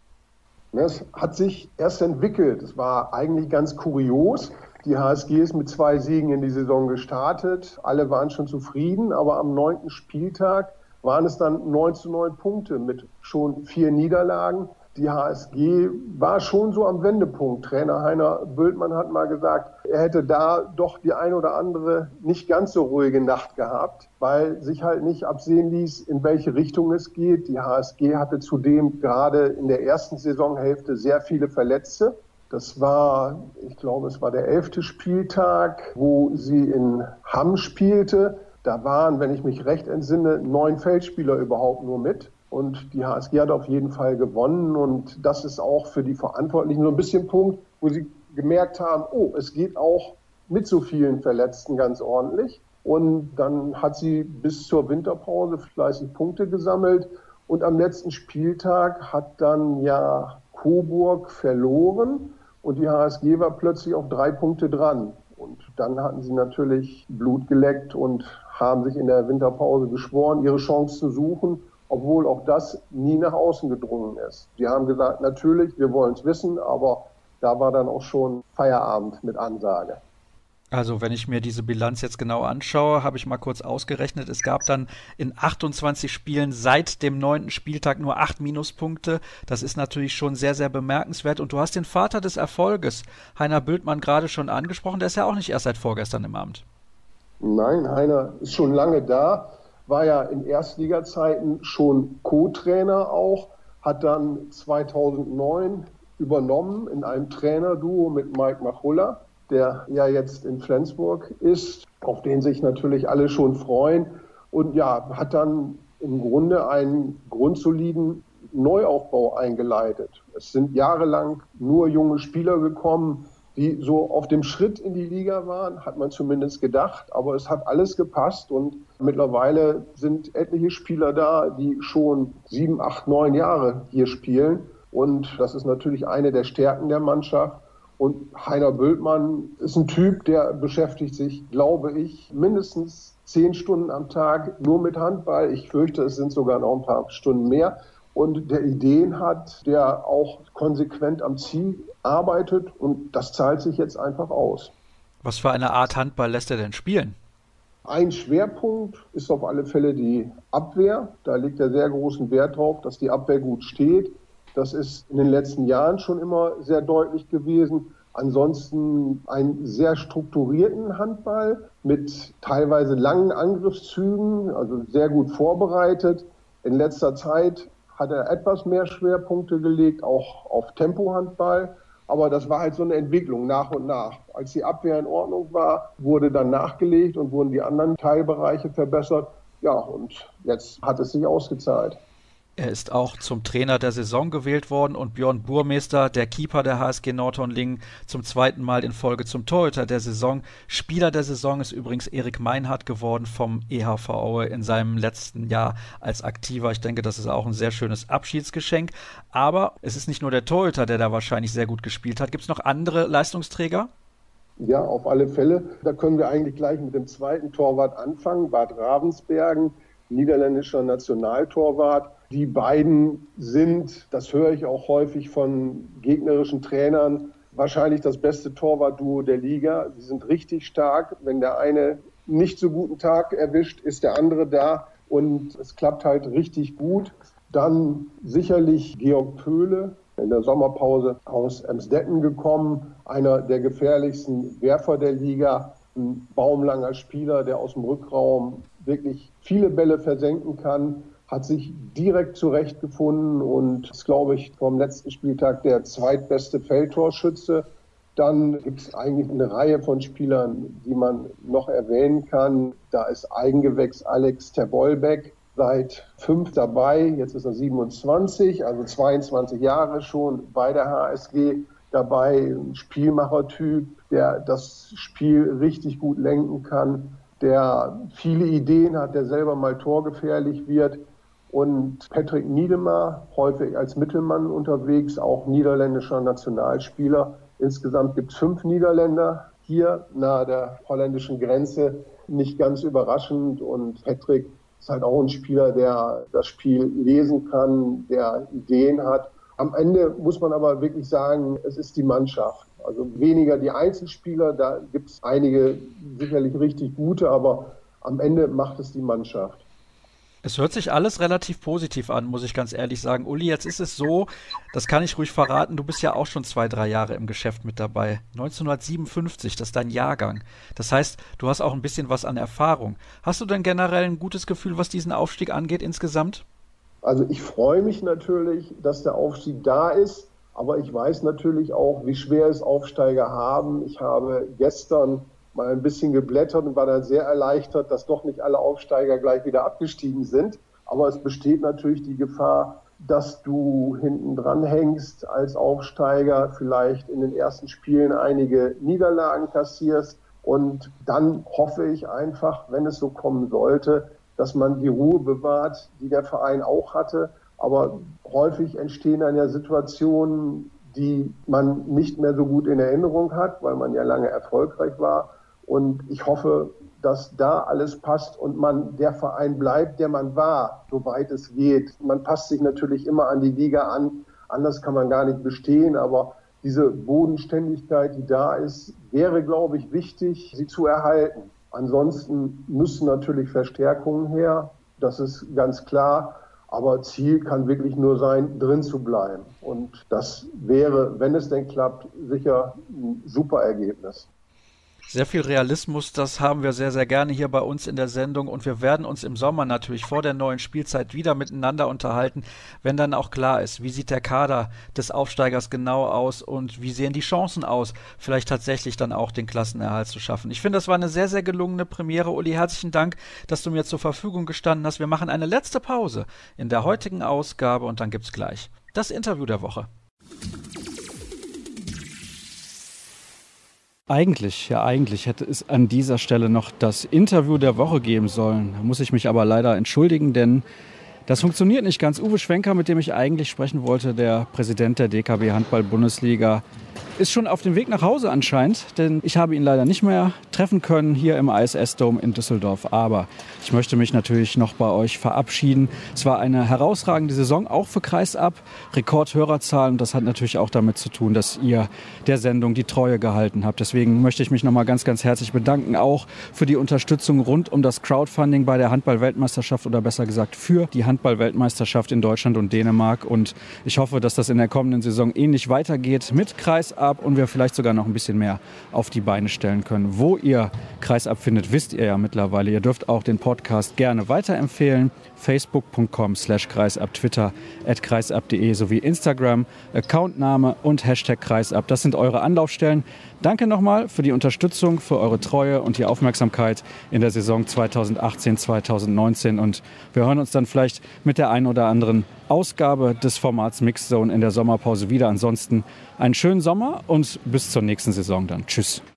Es hat sich erst entwickelt. Es war eigentlich ganz kurios. Die HSG ist mit zwei Siegen in die Saison gestartet. Alle waren schon zufrieden, aber am neunten Spieltag waren es dann 9 zu 9 Punkte mit schon vier Niederlagen. Die HSG war schon so am Wendepunkt. Trainer Heiner Bültmann hat mal gesagt, er hätte da doch die ein oder andere nicht ganz so ruhige Nacht gehabt, weil sich halt nicht absehen ließ, in welche Richtung es geht. Die HSG hatte zudem gerade in der ersten Saisonhälfte sehr viele Verletzte. Das war, ich glaube, es war der elfte Spieltag, wo sie in Hamm spielte. Da waren, wenn ich mich recht entsinne, neun Feldspieler überhaupt nur mit. Und die HSG hat auf jeden Fall gewonnen. Und das ist auch für die Verantwortlichen so ein bisschen Punkt, wo sie gemerkt haben, oh, es geht auch mit so vielen Verletzten ganz ordentlich. Und dann hat sie bis zur Winterpause fleißig Punkte gesammelt. Und am letzten Spieltag hat dann ja Coburg verloren und die HSG war plötzlich auf drei Punkte dran. Dann hatten sie natürlich Blut geleckt und haben sich in der Winterpause geschworen, ihre Chance zu suchen, obwohl auch das nie nach außen gedrungen ist. Die haben gesagt, natürlich, wir wollen es wissen, aber da war dann auch schon Feierabend mit Ansage. Also wenn ich mir diese Bilanz jetzt genau anschaue, habe ich mal kurz ausgerechnet, es gab dann in 28 Spielen seit dem neunten Spieltag nur acht Minuspunkte. Das ist natürlich schon sehr, sehr bemerkenswert. Und du hast den Vater des Erfolges, Heiner Bültmann, gerade schon angesprochen. Der ist ja auch nicht erst seit vorgestern im Amt. Nein, Heiner ist schon lange da, war ja in Erstligazeiten schon Co-Trainer auch, hat dann 2009 übernommen in einem Trainerduo mit Mike Machulla, der ja jetzt in Flensburg ist, auf den sich natürlich alle schon freuen. Und ja, hat dann im Grunde einen grundsoliden Neuaufbau eingeleitet. Es sind jahrelang nur junge Spieler gekommen, die so auf dem Schritt in die Liga waren, hat man zumindest gedacht. Aber es hat alles gepasst und mittlerweile sind etliche Spieler da, die schon sieben, acht, neun Jahre hier spielen. Und das ist natürlich eine der Stärken der Mannschaft. Und Heiner Bültmann ist ein Typ, der beschäftigt sich, glaube ich, mindestens zehn Stunden am Tag nur mit Handball. Ich fürchte, es sind sogar noch ein paar Stunden mehr und der Ideen hat, der auch konsequent am Ziel arbeitet und das zahlt sich jetzt einfach aus. Was für eine Art Handball lässt er denn spielen? Ein Schwerpunkt ist auf alle Fälle die Abwehr. Da liegt er sehr großen Wert drauf, dass die Abwehr gut steht. Das ist in den letzten Jahren schon immer sehr deutlich gewesen. Ansonsten einen sehr strukturierten Handball mit teilweise langen Angriffszügen, also sehr gut vorbereitet. In letzter Zeit hat er etwas mehr Schwerpunkte gelegt, auch auf Tempohandball. Aber das war halt so eine Entwicklung nach und nach. Als die Abwehr in Ordnung war, wurde dann nachgelegt und wurden die anderen Teilbereiche verbessert. Ja, und jetzt hat es sich ausgezahlt. Er ist auch zum Trainer der Saison gewählt worden und Björn Burmeister, der Keeper der HSG Nordhorn-Lingen, zum zweiten Mal in Folge zum Torhüter der Saison. Spieler der Saison ist übrigens Erik Meinhardt geworden vom EHV Aue in seinem letzten Jahr als Aktiver. Ich denke, das ist auch ein sehr schönes Abschiedsgeschenk. Aber es ist nicht nur der Torhüter, der da wahrscheinlich sehr gut gespielt hat. Gibt es noch andere Leistungsträger? Ja, auf alle Fälle. Da können wir eigentlich gleich mit dem zweiten Torwart anfangen. Bad Ravensbergen, niederländischer Nationaltorwart die beiden sind, das höre ich auch häufig von gegnerischen Trainern, wahrscheinlich das beste Torwartduo der Liga. Sie sind richtig stark. Wenn der eine nicht so guten Tag erwischt, ist der andere da und es klappt halt richtig gut. Dann sicherlich Georg Pöhle, in der Sommerpause aus Emsdetten gekommen, einer der gefährlichsten Werfer der Liga, ein baumlanger Spieler, der aus dem Rückraum wirklich viele Bälle versenken kann hat sich direkt zurechtgefunden und ist, glaube ich, vom letzten Spieltag der zweitbeste Feldtorschütze. Dann gibt es eigentlich eine Reihe von Spielern, die man noch erwähnen kann. Da ist Eigengewächs Alex Terbolbeck seit fünf dabei. Jetzt ist er 27, also 22 Jahre schon bei der HSG dabei. Spielmachertyp, der das Spiel richtig gut lenken kann, der viele Ideen hat, der selber mal torgefährlich wird. Und Patrick Niedemar, häufig als Mittelmann unterwegs, auch niederländischer Nationalspieler. Insgesamt gibt es fünf Niederländer hier nahe der holländischen Grenze. Nicht ganz überraschend. Und Patrick ist halt auch ein Spieler, der das Spiel lesen kann, der Ideen hat. Am Ende muss man aber wirklich sagen, es ist die Mannschaft. Also weniger die Einzelspieler, da gibt es einige sicherlich richtig gute, aber am Ende macht es die Mannschaft. Es hört sich alles relativ positiv an, muss ich ganz ehrlich sagen. Uli, jetzt ist es so, das kann ich ruhig verraten, du bist ja auch schon zwei, drei Jahre im Geschäft mit dabei. 1957, das ist dein Jahrgang. Das heißt, du hast auch ein bisschen was an Erfahrung. Hast du denn generell ein gutes Gefühl, was diesen Aufstieg angeht insgesamt? Also ich freue mich natürlich, dass der Aufstieg da ist, aber ich weiß natürlich auch, wie schwer es Aufsteiger haben. Ich habe gestern mal ein bisschen geblättert und war dann sehr erleichtert, dass doch nicht alle Aufsteiger gleich wieder abgestiegen sind. Aber es besteht natürlich die Gefahr, dass du hinten dran hängst als Aufsteiger, vielleicht in den ersten Spielen einige Niederlagen kassierst. Und dann hoffe ich einfach, wenn es so kommen sollte, dass man die Ruhe bewahrt, die der Verein auch hatte. Aber häufig entstehen dann ja Situationen, die man nicht mehr so gut in Erinnerung hat, weil man ja lange erfolgreich war. Und ich hoffe, dass da alles passt und man der Verein bleibt, der man war, soweit es geht. Man passt sich natürlich immer an die Liga an, anders kann man gar nicht bestehen, aber diese Bodenständigkeit, die da ist, wäre, glaube ich, wichtig, sie zu erhalten. Ansonsten müssen natürlich Verstärkungen her, das ist ganz klar. Aber Ziel kann wirklich nur sein, drin zu bleiben. Und das wäre, wenn es denn klappt, sicher ein super Ergebnis. Sehr viel Realismus, das haben wir sehr, sehr gerne hier bei uns in der Sendung und wir werden uns im Sommer natürlich vor der neuen Spielzeit wieder miteinander unterhalten, wenn dann auch klar ist, wie sieht der Kader des Aufsteigers genau aus und wie sehen die Chancen aus, vielleicht tatsächlich dann auch den Klassenerhalt zu schaffen. Ich finde, das war eine sehr, sehr gelungene Premiere. Uli, herzlichen Dank, dass du mir zur Verfügung gestanden hast. Wir machen eine letzte Pause in der heutigen Ausgabe und dann gibt's gleich das Interview der Woche. Eigentlich, ja eigentlich hätte es an dieser Stelle noch das Interview der Woche geben sollen. Da muss ich mich aber leider entschuldigen, denn das funktioniert nicht ganz. Uwe Schwenker, mit dem ich eigentlich sprechen wollte, der Präsident der DKB Handball Bundesliga, ist schon auf dem Weg nach Hause anscheinend, denn ich habe ihn leider nicht mehr treffen können hier im ISS-Dome in Düsseldorf. Aber ich möchte mich natürlich noch bei euch verabschieden. Es war eine herausragende Saison, auch für Kreisab. Rekordhörerzahlen. Das hat natürlich auch damit zu tun, dass ihr der Sendung die Treue gehalten habt. Deswegen möchte ich mich nochmal ganz, ganz herzlich bedanken, auch für die Unterstützung rund um das Crowdfunding bei der Handball-Weltmeisterschaft oder besser gesagt für die Handball-Weltmeisterschaft in Deutschland und Dänemark. Und ich hoffe, dass das in der kommenden Saison ähnlich weitergeht mit Kreisab ab und wir vielleicht sogar noch ein bisschen mehr auf die Beine stellen können. Wo ihr Kreisab findet, wisst ihr ja mittlerweile. Ihr dürft auch den Podcast gerne weiterempfehlen. Facebook.com slash Kreisab, Twitter at kreisab.de sowie Instagram, Accountname und Hashtag Kreisab. Das sind eure Anlaufstellen. Danke nochmal für die Unterstützung, für eure Treue und die Aufmerksamkeit in der Saison 2018, 2019. Und wir hören uns dann vielleicht mit der einen oder anderen Ausgabe des Formats Mixzone in der Sommerpause wieder. Ansonsten einen schönen Sommer und bis zur nächsten Saison dann. Tschüss.